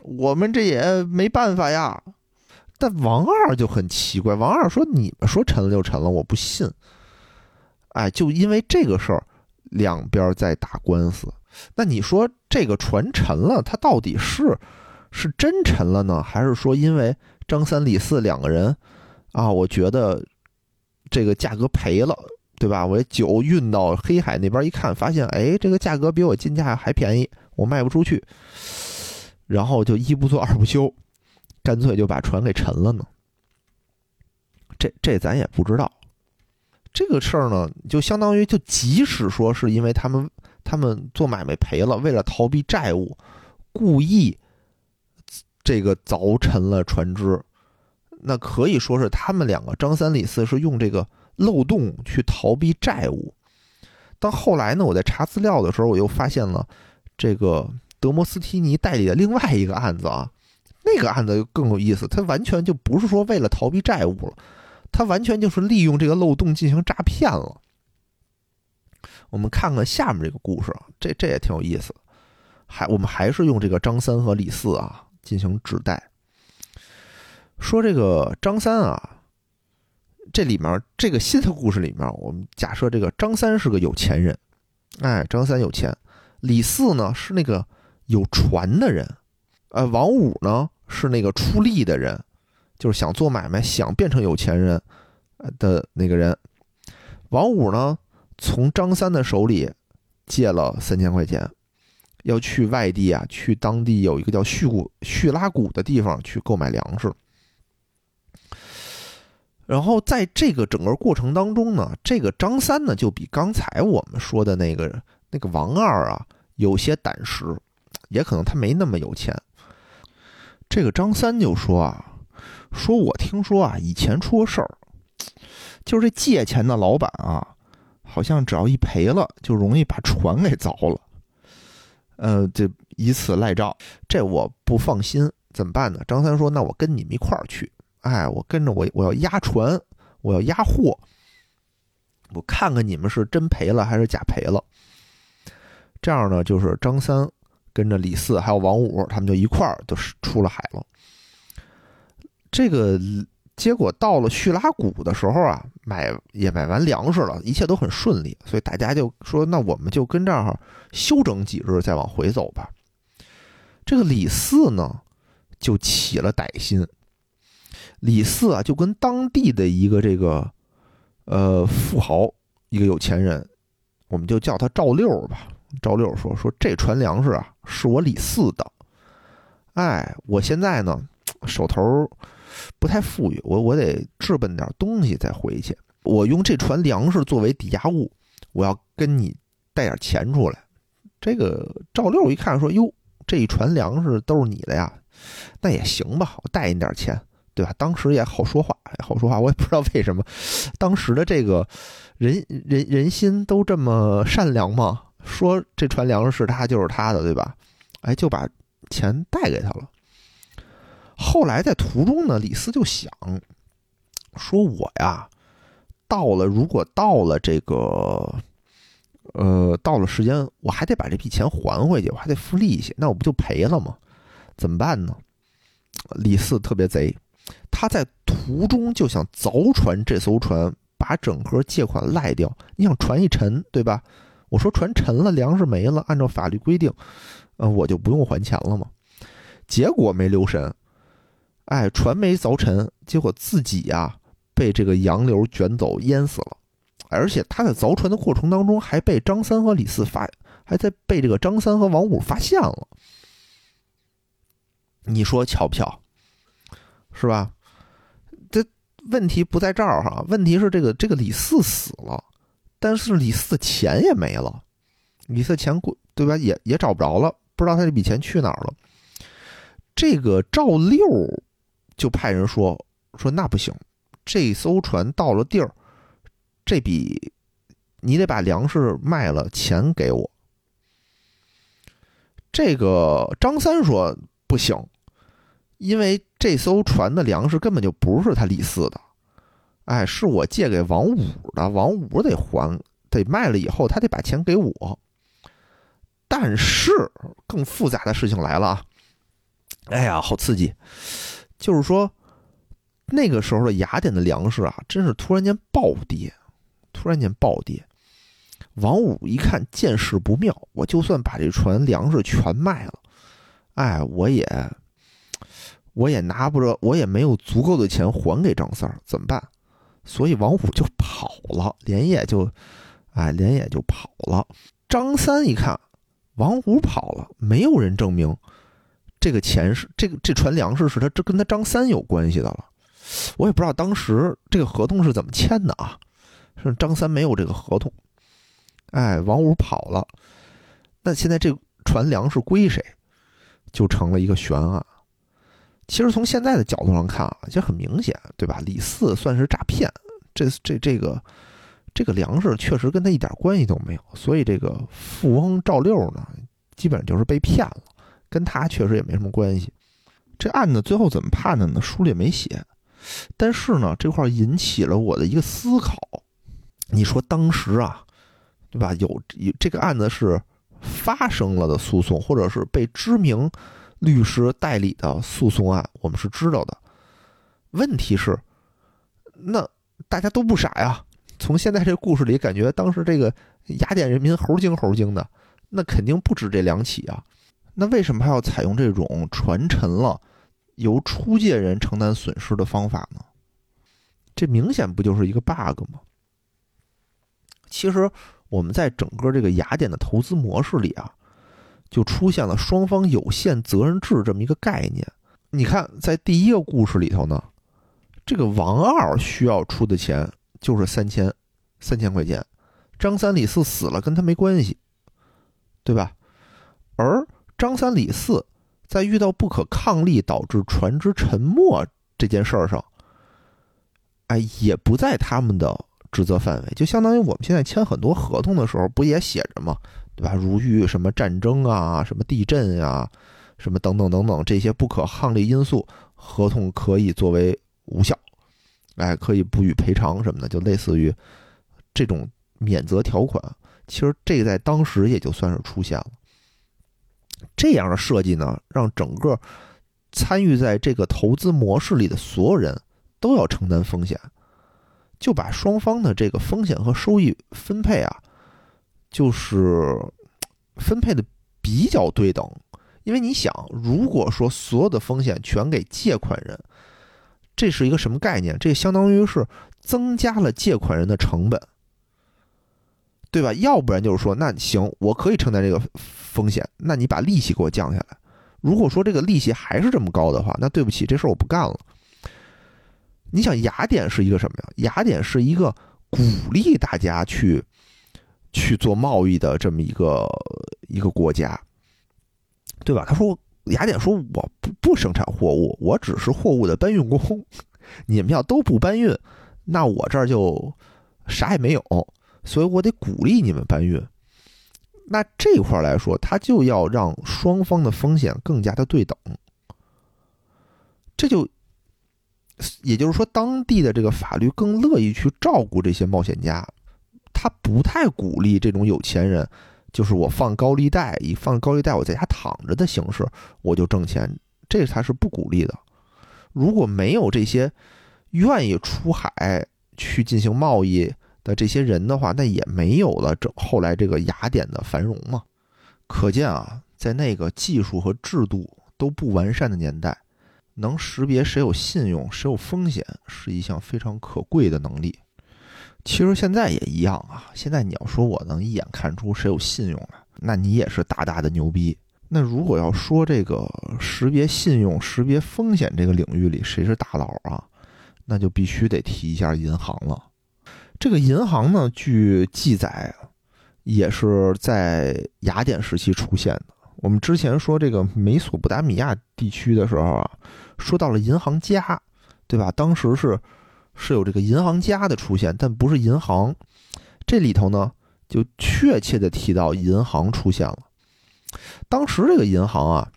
我们这也没办法呀。”但王二就很奇怪，王二说：“你们说沉了就沉了，我不信。”哎，就因为这个事儿，两边在打官司。那你说这个船沉了，它到底是是真沉了呢，还是说因为张三李四两个人啊？我觉得这个价格赔了，对吧？我酒运到黑海那边一看，发现哎，这个价格比我进价还便宜，我卖不出去，然后就一不做二不休，干脆就把船给沉了呢？这这咱也不知道。这个事儿呢，就相当于，就即使说是因为他们他们做买卖赔了，为了逃避债务，故意这个凿沉了船只，那可以说是他们两个张三李四是用这个漏洞去逃避债务。但后来呢，我在查资料的时候，我又发现了这个德摩斯提尼代理的另外一个案子啊，那个案子更有意思，他完全就不是说为了逃避债务了。他完全就是利用这个漏洞进行诈骗了。我们看看下面这个故事，这这也挺有意思。还我们还是用这个张三和李四啊进行指代。说这个张三啊，这里面这个新的故事里面，我们假设这个张三是个有钱人，哎，张三有钱。李四呢是那个有船的人，呃，王五呢是那个出力的人。就是想做买卖，想变成有钱人的那个人，王五呢，从张三的手里借了三千块钱，要去外地啊，去当地有一个叫叙古叙拉古的地方去购买粮食。然后在这个整个过程当中呢，这个张三呢，就比刚才我们说的那个那个王二啊，有些胆识，也可能他没那么有钱。这个张三就说啊。说，我听说啊，以前出过事儿，就是这借钱的老板啊，好像只要一赔了，就容易把船给凿了，呃，就以此赖账。这我不放心，怎么办呢？张三说：“那我跟你们一块儿去，哎，我跟着我，我要押船，我要押货，我看看你们是真赔了还是假赔了。”这样呢，就是张三跟着李四还有王五，他们就一块儿就是出了海了。这个结果到了叙拉古的时候啊，买也买完粮食了，一切都很顺利，所以大家就说：“那我们就跟这儿休整几日，再往回走吧。”这个李四呢，就起了歹心。李四啊，就跟当地的一个这个呃富豪，一个有钱人，我们就叫他赵六吧。赵六说：“说这船粮食啊，是我李四的。哎，我现在呢，手头。”不太富裕，我我得置办点东西再回去。我用这船粮食作为抵押物，我要跟你带点钱出来。这个赵六一看说：“哟，这一船粮食都是你的呀，那也行吧，我带你点钱，对吧？”当时也好说话，好说话。我也不知道为什么，当时的这个人人人心都这么善良吗？说这船粮食是他就是他的，对吧？哎，就把钱带给他了。后来在途中呢，李斯就想说：“我呀，到了，如果到了这个，呃，到了时间，我还得把这笔钱还回去，我还得付利息，那我不就赔了吗？怎么办呢？”李四特别贼，他在途中就想凿船这艘船，把整个借款赖掉。你想船一沉，对吧？我说船沉了，粮食没了，按照法律规定，呃，我就不用还钱了嘛？结果没留神。哎，船没凿沉，结果自己呀被这个洋流卷走，淹死了。而且他在凿船的过程当中，还被张三和李四发，还在被这个张三和王五发现了。你说巧不巧？是吧？这问题不在这儿哈，问题是这个这个李四死了，但是李四的钱也没了，李四钱过对吧？也也找不着了，不知道他这笔钱去哪儿了。这个赵六。就派人说说那不行，这艘船到了地儿，这笔你得把粮食卖了，钱给我。这个张三说不行，因为这艘船的粮食根本就不是他李四的，哎，是我借给王五的，王五得还，得卖了以后他得把钱给我。但是更复杂的事情来了啊！哎呀，好刺激！就是说，那个时候的雅典的粮食啊，真是突然间暴跌，突然间暴跌。王五一看见势不妙，我就算把这船粮食全卖了，哎，我也我也拿不着，我也没有足够的钱还给张三儿，怎么办？所以王五就跑了，连夜就哎连夜就跑了。张三一看王五跑了，没有人证明。这个钱是这个这船粮食是他这跟他张三有关系的了，我也不知道当时这个合同是怎么签的啊？是张三没有这个合同，哎，王五跑了，那现在这船粮食归谁，就成了一个悬案。其实从现在的角度上看啊，其实很明显，对吧？李四算是诈骗，这这这个这个粮食确实跟他一点关系都没有，所以这个富翁赵六呢，基本就是被骗了。跟他确实也没什么关系。这案子最后怎么判的呢？书里也没写。但是呢，这块引起了我的一个思考。你说当时啊，对吧？有有这个案子是发生了的诉讼，或者是被知名律师代理的诉讼案，我们是知道的。问题是，那大家都不傻呀。从现在这故事里，感觉当时这个雅典人民猴精猴精的，那肯定不止这两起啊。那为什么还要采用这种传沉了，由出借人承担损失的方法呢？这明显不就是一个 bug 吗？其实我们在整个这个雅典的投资模式里啊，就出现了双方有限责任制这么一个概念。你看，在第一个故事里头呢，这个王二需要出的钱就是三千三千块钱，张三李四死了跟他没关系，对吧？而张三李四在遇到不可抗力导致船只沉没这件事儿上，哎，也不在他们的职责范围，就相当于我们现在签很多合同的时候，不也写着吗？对吧？如遇什么战争啊、什么地震呀、什么等等等等这些不可抗力因素，合同可以作为无效，哎，可以不予赔偿什么的，就类似于这种免责条款。其实这在当时也就算是出现了。这样的设计呢，让整个参与在这个投资模式里的所有人都要承担风险，就把双方的这个风险和收益分配啊，就是分配的比较对等。因为你想，如果说所有的风险全给借款人，这是一个什么概念？这相当于是增加了借款人的成本，对吧？要不然就是说，那行，我可以承担这个风险，那你把利息给我降下来。如果说这个利息还是这么高的话，那对不起，这事儿我不干了。你想，雅典是一个什么呀？雅典是一个鼓励大家去去做贸易的这么一个一个国家。对吧？他说，雅典说我不不生产货物，我只是货物的搬运工。<laughs> 你们要都不搬运，那我这儿就啥也没有。所以我得鼓励你们搬运。那这块来说，他就要让双方的风险更加的对等。这就也就是说，当地的这个法律更乐意去照顾这些冒险家，他不太鼓励这种有钱人。就是我放高利贷，以放高利贷我在家躺着的形式，我就挣钱，这才是不鼓励的。如果没有这些愿意出海去进行贸易的这些人的话，那也没有了这后来这个雅典的繁荣嘛。可见啊，在那个技术和制度都不完善的年代，能识别谁有信用、谁有风险，是一项非常可贵的能力。其实现在也一样啊。现在你要说我能一眼看出谁有信用了，那你也是大大的牛逼。那如果要说这个识别信用、识别风险这个领域里谁是大佬啊，那就必须得提一下银行了。这个银行呢，据记载也是在雅典时期出现的。我们之前说这个美索不达米亚地区的时候啊，说到了银行家，对吧？当时是。是有这个银行家的出现，但不是银行。这里头呢，就确切的提到银行出现了。当时这个银行啊，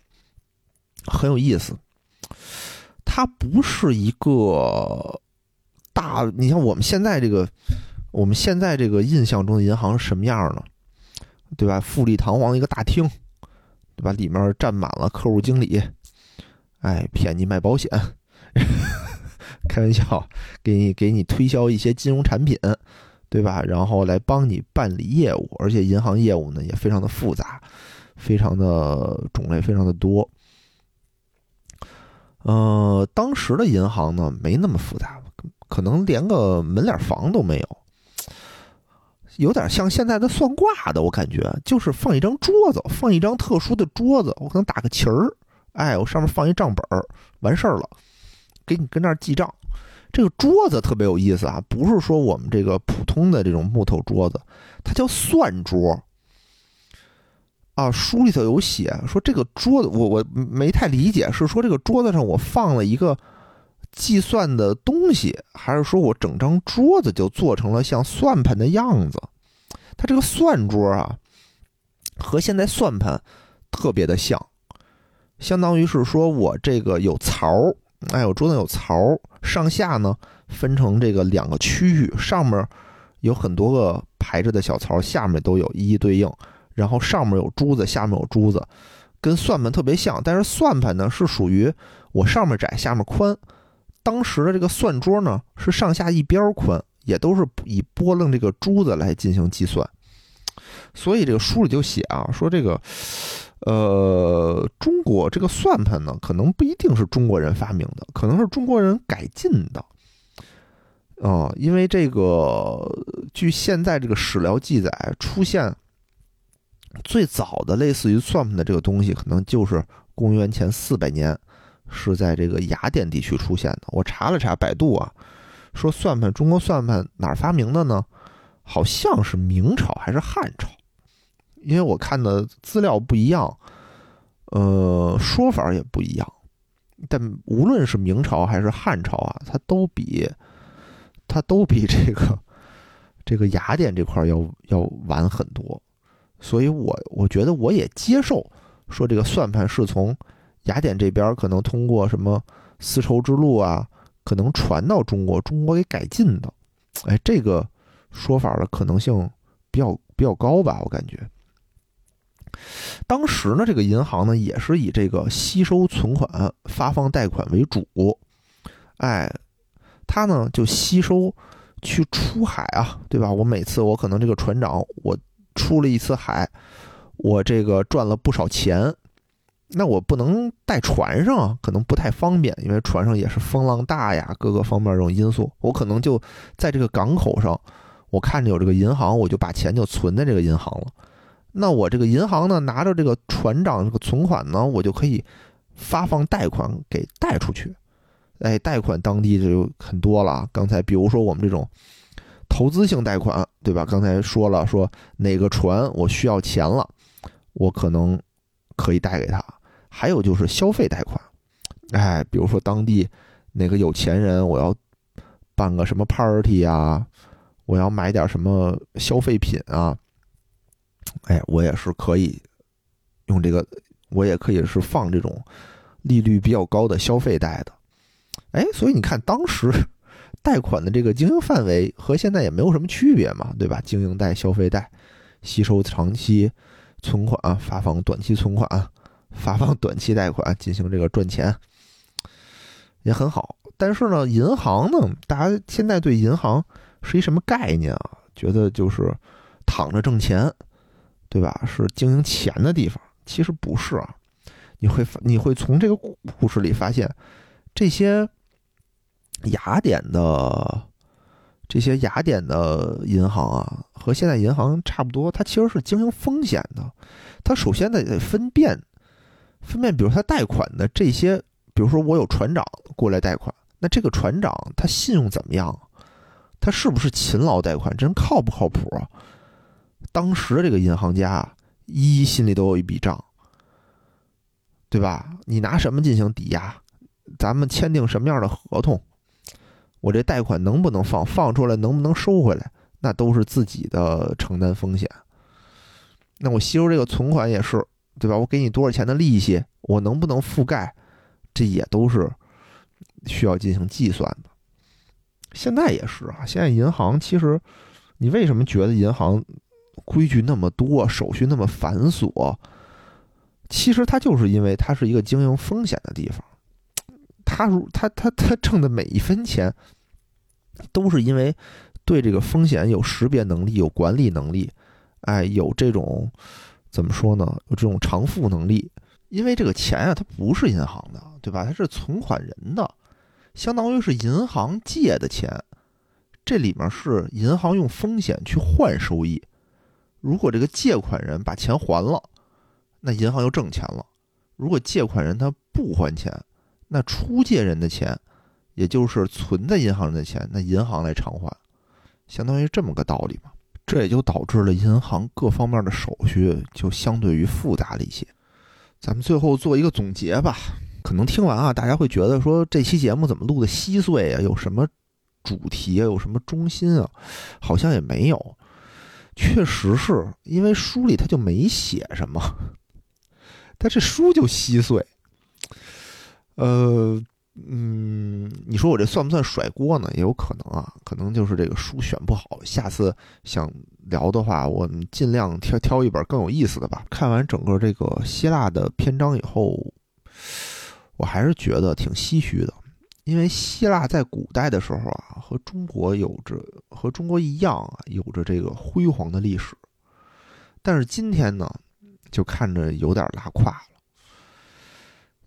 很有意思，它不是一个大。你像我们现在这个，我们现在这个印象中的银行是什么样呢？对吧？富丽堂皇的一个大厅，对吧？里面站满了客户经理，哎，骗你卖保险。<laughs> 开玩笑，给你给你推销一些金融产品，对吧？然后来帮你办理业务，而且银行业务呢也非常的复杂，非常的种类非常的多。呃，当时的银行呢没那么复杂，可能连个门脸房都没有，有点像现在的算卦的，我感觉就是放一张桌子，放一张特殊的桌子，我可能打个旗儿，哎，我上面放一账本儿，完事儿了。给你跟那儿记账，这个桌子特别有意思啊，不是说我们这个普通的这种木头桌子，它叫算桌。啊，书里头有写说这个桌子，我我没太理解，是说这个桌子上我放了一个计算的东西，还是说我整张桌子就做成了像算盘的样子？它这个算桌啊，和现在算盘特别的像，相当于是说我这个有槽儿。哎，我桌子有槽儿，上下呢分成这个两个区域，上面有很多个排着的小槽，下面都有一一对应。然后上面有珠子，下面有珠子，跟算盘特别像。但是算盘呢是属于我上面窄，下面宽。当时的这个算桌呢是上下一边宽，也都是以拨楞这个珠子来进行计算。所以这个书里就写啊，说这个。呃，中国这个算盘呢，可能不一定是中国人发明的，可能是中国人改进的。啊，因为这个，据现在这个史料记载，出现最早的类似于算盘的这个东西，可能就是公元前四百年，是在这个雅典地区出现的。我查了查百度啊，说算盘，中国算盘哪儿发明的呢？好像是明朝还是汉朝。因为我看的资料不一样，呃，说法也不一样，但无论是明朝还是汉朝啊，它都比它都比这个这个雅典这块要要晚很多，所以我我觉得我也接受说这个算盘是从雅典这边可能通过什么丝绸之路啊，可能传到中国，中国给改进的，哎，这个说法的可能性比较比较高吧，我感觉。当时呢，这个银行呢也是以这个吸收存款、发放贷款为主，哎，他呢就吸收去出海啊，对吧？我每次我可能这个船长我出了一次海，我这个赚了不少钱，那我不能带船上啊，可能不太方便，因为船上也是风浪大呀，各个方面这种因素，我可能就在这个港口上，我看着有这个银行，我就把钱就存在这个银行了。那我这个银行呢，拿着这个船长这个存款呢，我就可以发放贷款给贷出去。哎，贷款当地就很多了。刚才比如说我们这种投资性贷款，对吧？刚才说了，说哪个船我需要钱了，我可能可以贷给他。还有就是消费贷款，哎，比如说当地哪个有钱人，我要办个什么 party 啊，我要买点什么消费品啊。哎，我也是可以用这个，我也可以是放这种利率比较高的消费贷的。哎，所以你看，当时 <laughs> 贷款的这个经营范围和现在也没有什么区别嘛，对吧？经营贷、消费贷，吸收长期存款，发放短期存款，发放短期贷款，进行这个赚钱，也很好。但是呢，银行呢，大家现在对银行是一什么概念啊？觉得就是躺着挣钱。对吧？是经营钱的地方，其实不是啊。你会你会从这个故事里发现，这些雅典的这些雅典的银行啊，和现在银行差不多，它其实是经营风险的。它首先得得分辨分辨，比如他贷款的这些，比如说我有船长过来贷款，那这个船长他信用怎么样？他是不是勤劳贷款？这人靠不靠谱啊？当时这个银行家一心里都有一笔账，对吧？你拿什么进行抵押？咱们签订什么样的合同？我这贷款能不能放？放出来能不能收回来？那都是自己的承担风险。那我吸收这个存款也是，对吧？我给你多少钱的利息？我能不能覆盖？这也都是需要进行计算的。现在也是啊，现在银行其实，你为什么觉得银行？规矩那么多，手续那么繁琐，其实它就是因为它是一个经营风险的地方。他如他他他挣的每一分钱，都是因为对这个风险有识别能力、有管理能力，哎，有这种怎么说呢？有这种偿付能力。因为这个钱啊，它不是银行的，对吧？它是存款人的，相当于是银行借的钱，这里面是银行用风险去换收益。如果这个借款人把钱还了，那银行就挣钱了；如果借款人他不还钱，那出借人的钱，也就是存在银行的钱，那银行来偿还，相当于这么个道理嘛。这也就导致了银行各方面的手续就相对于复杂了一些。咱们最后做一个总结吧。可能听完啊，大家会觉得说这期节目怎么录的稀碎啊？有什么主题啊？有什么中心啊？好像也没有。确实是因为书里他就没写什么，但这书就稀碎。呃，嗯，你说我这算不算甩锅呢？也有可能啊，可能就是这个书选不好。下次想聊的话，我们尽量挑挑一本更有意思的吧。看完整个这个希腊的篇章以后，我还是觉得挺唏嘘的。因为希腊在古代的时候啊，和中国有着和中国一样啊，有着这个辉煌的历史。但是今天呢，就看着有点拉胯了。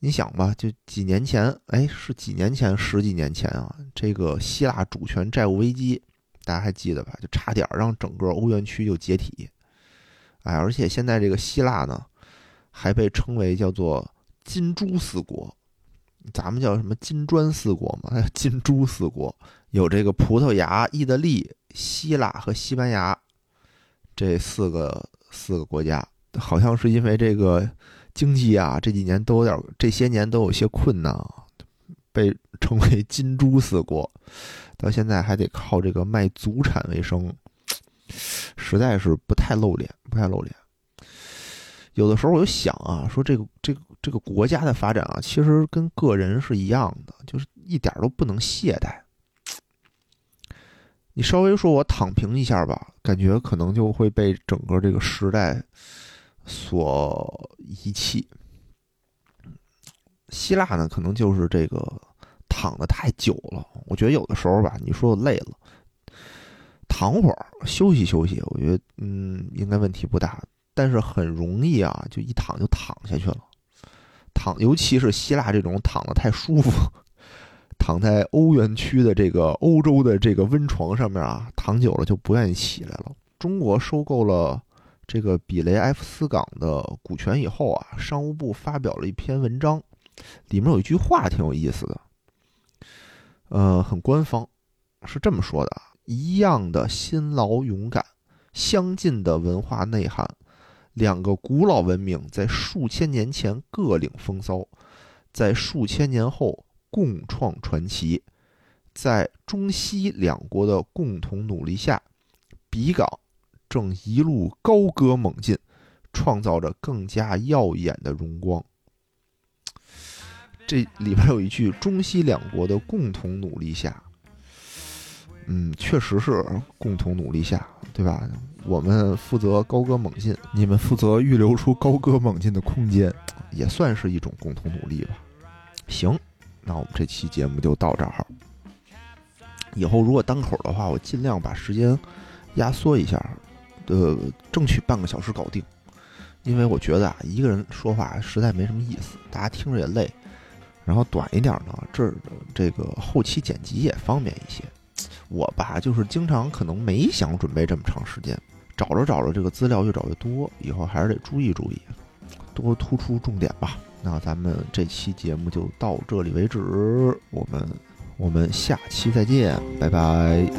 你想吧，就几年前，哎，是几年前，十几年前啊，这个希腊主权债务危机，大家还记得吧？就差点让整个欧元区就解体。哎，而且现在这个希腊呢，还被称为叫做“金猪四国”。咱们叫什么金砖四国嘛？还 <laughs> 有金猪四国，有这个葡萄牙、意大利、希腊和西班牙这四个四个国家，好像是因为这个经济啊，这几年都有点，这些年都有些困难，被称为金猪四国，到现在还得靠这个卖祖产为生，实在是不太露脸，不太露脸。有的时候我就想啊，说这个这个这个国家的发展啊，其实跟个人是一样的，就是一点都不能懈怠。你稍微说我躺平一下吧，感觉可能就会被整个这个时代所遗弃。希腊呢，可能就是这个躺的太久了。我觉得有的时候吧，你说我累了，躺会儿休息休息，我觉得嗯，应该问题不大。但是很容易啊，就一躺就躺下去了。躺，尤其是希腊这种躺的太舒服，躺在欧元区的这个欧洲的这个温床上面啊，躺久了就不愿意起来了。中国收购了这个比雷埃夫斯港的股权以后啊，商务部发表了一篇文章。里面有一句话挺有意思的，呃，很官方，是这么说的：一样的辛劳勇敢，相近的文化内涵，两个古老文明在数千年前各领风骚，在数千年后共创传奇，在中西两国的共同努力下，比港正一路高歌猛进，创造着更加耀眼的荣光。这里边有一句“中西两国的共同努力下”，嗯，确实是共同努力下，对吧？我们负责高歌猛进，你们负责预留出高歌猛进的空间，也算是一种共同努力吧。行，那我们这期节目就到这儿。以后如果单口的话，我尽量把时间压缩一下，呃，争取半个小时搞定。因为我觉得啊，一个人说话实在没什么意思，大家听着也累。然后短一点呢，这儿这个后期剪辑也方便一些。我吧，就是经常可能没想准备这么长时间，找着找着这个资料越找越多，以后还是得注意注意，多突出重点吧。那咱们这期节目就到这里为止，我们我们下期再见，拜拜。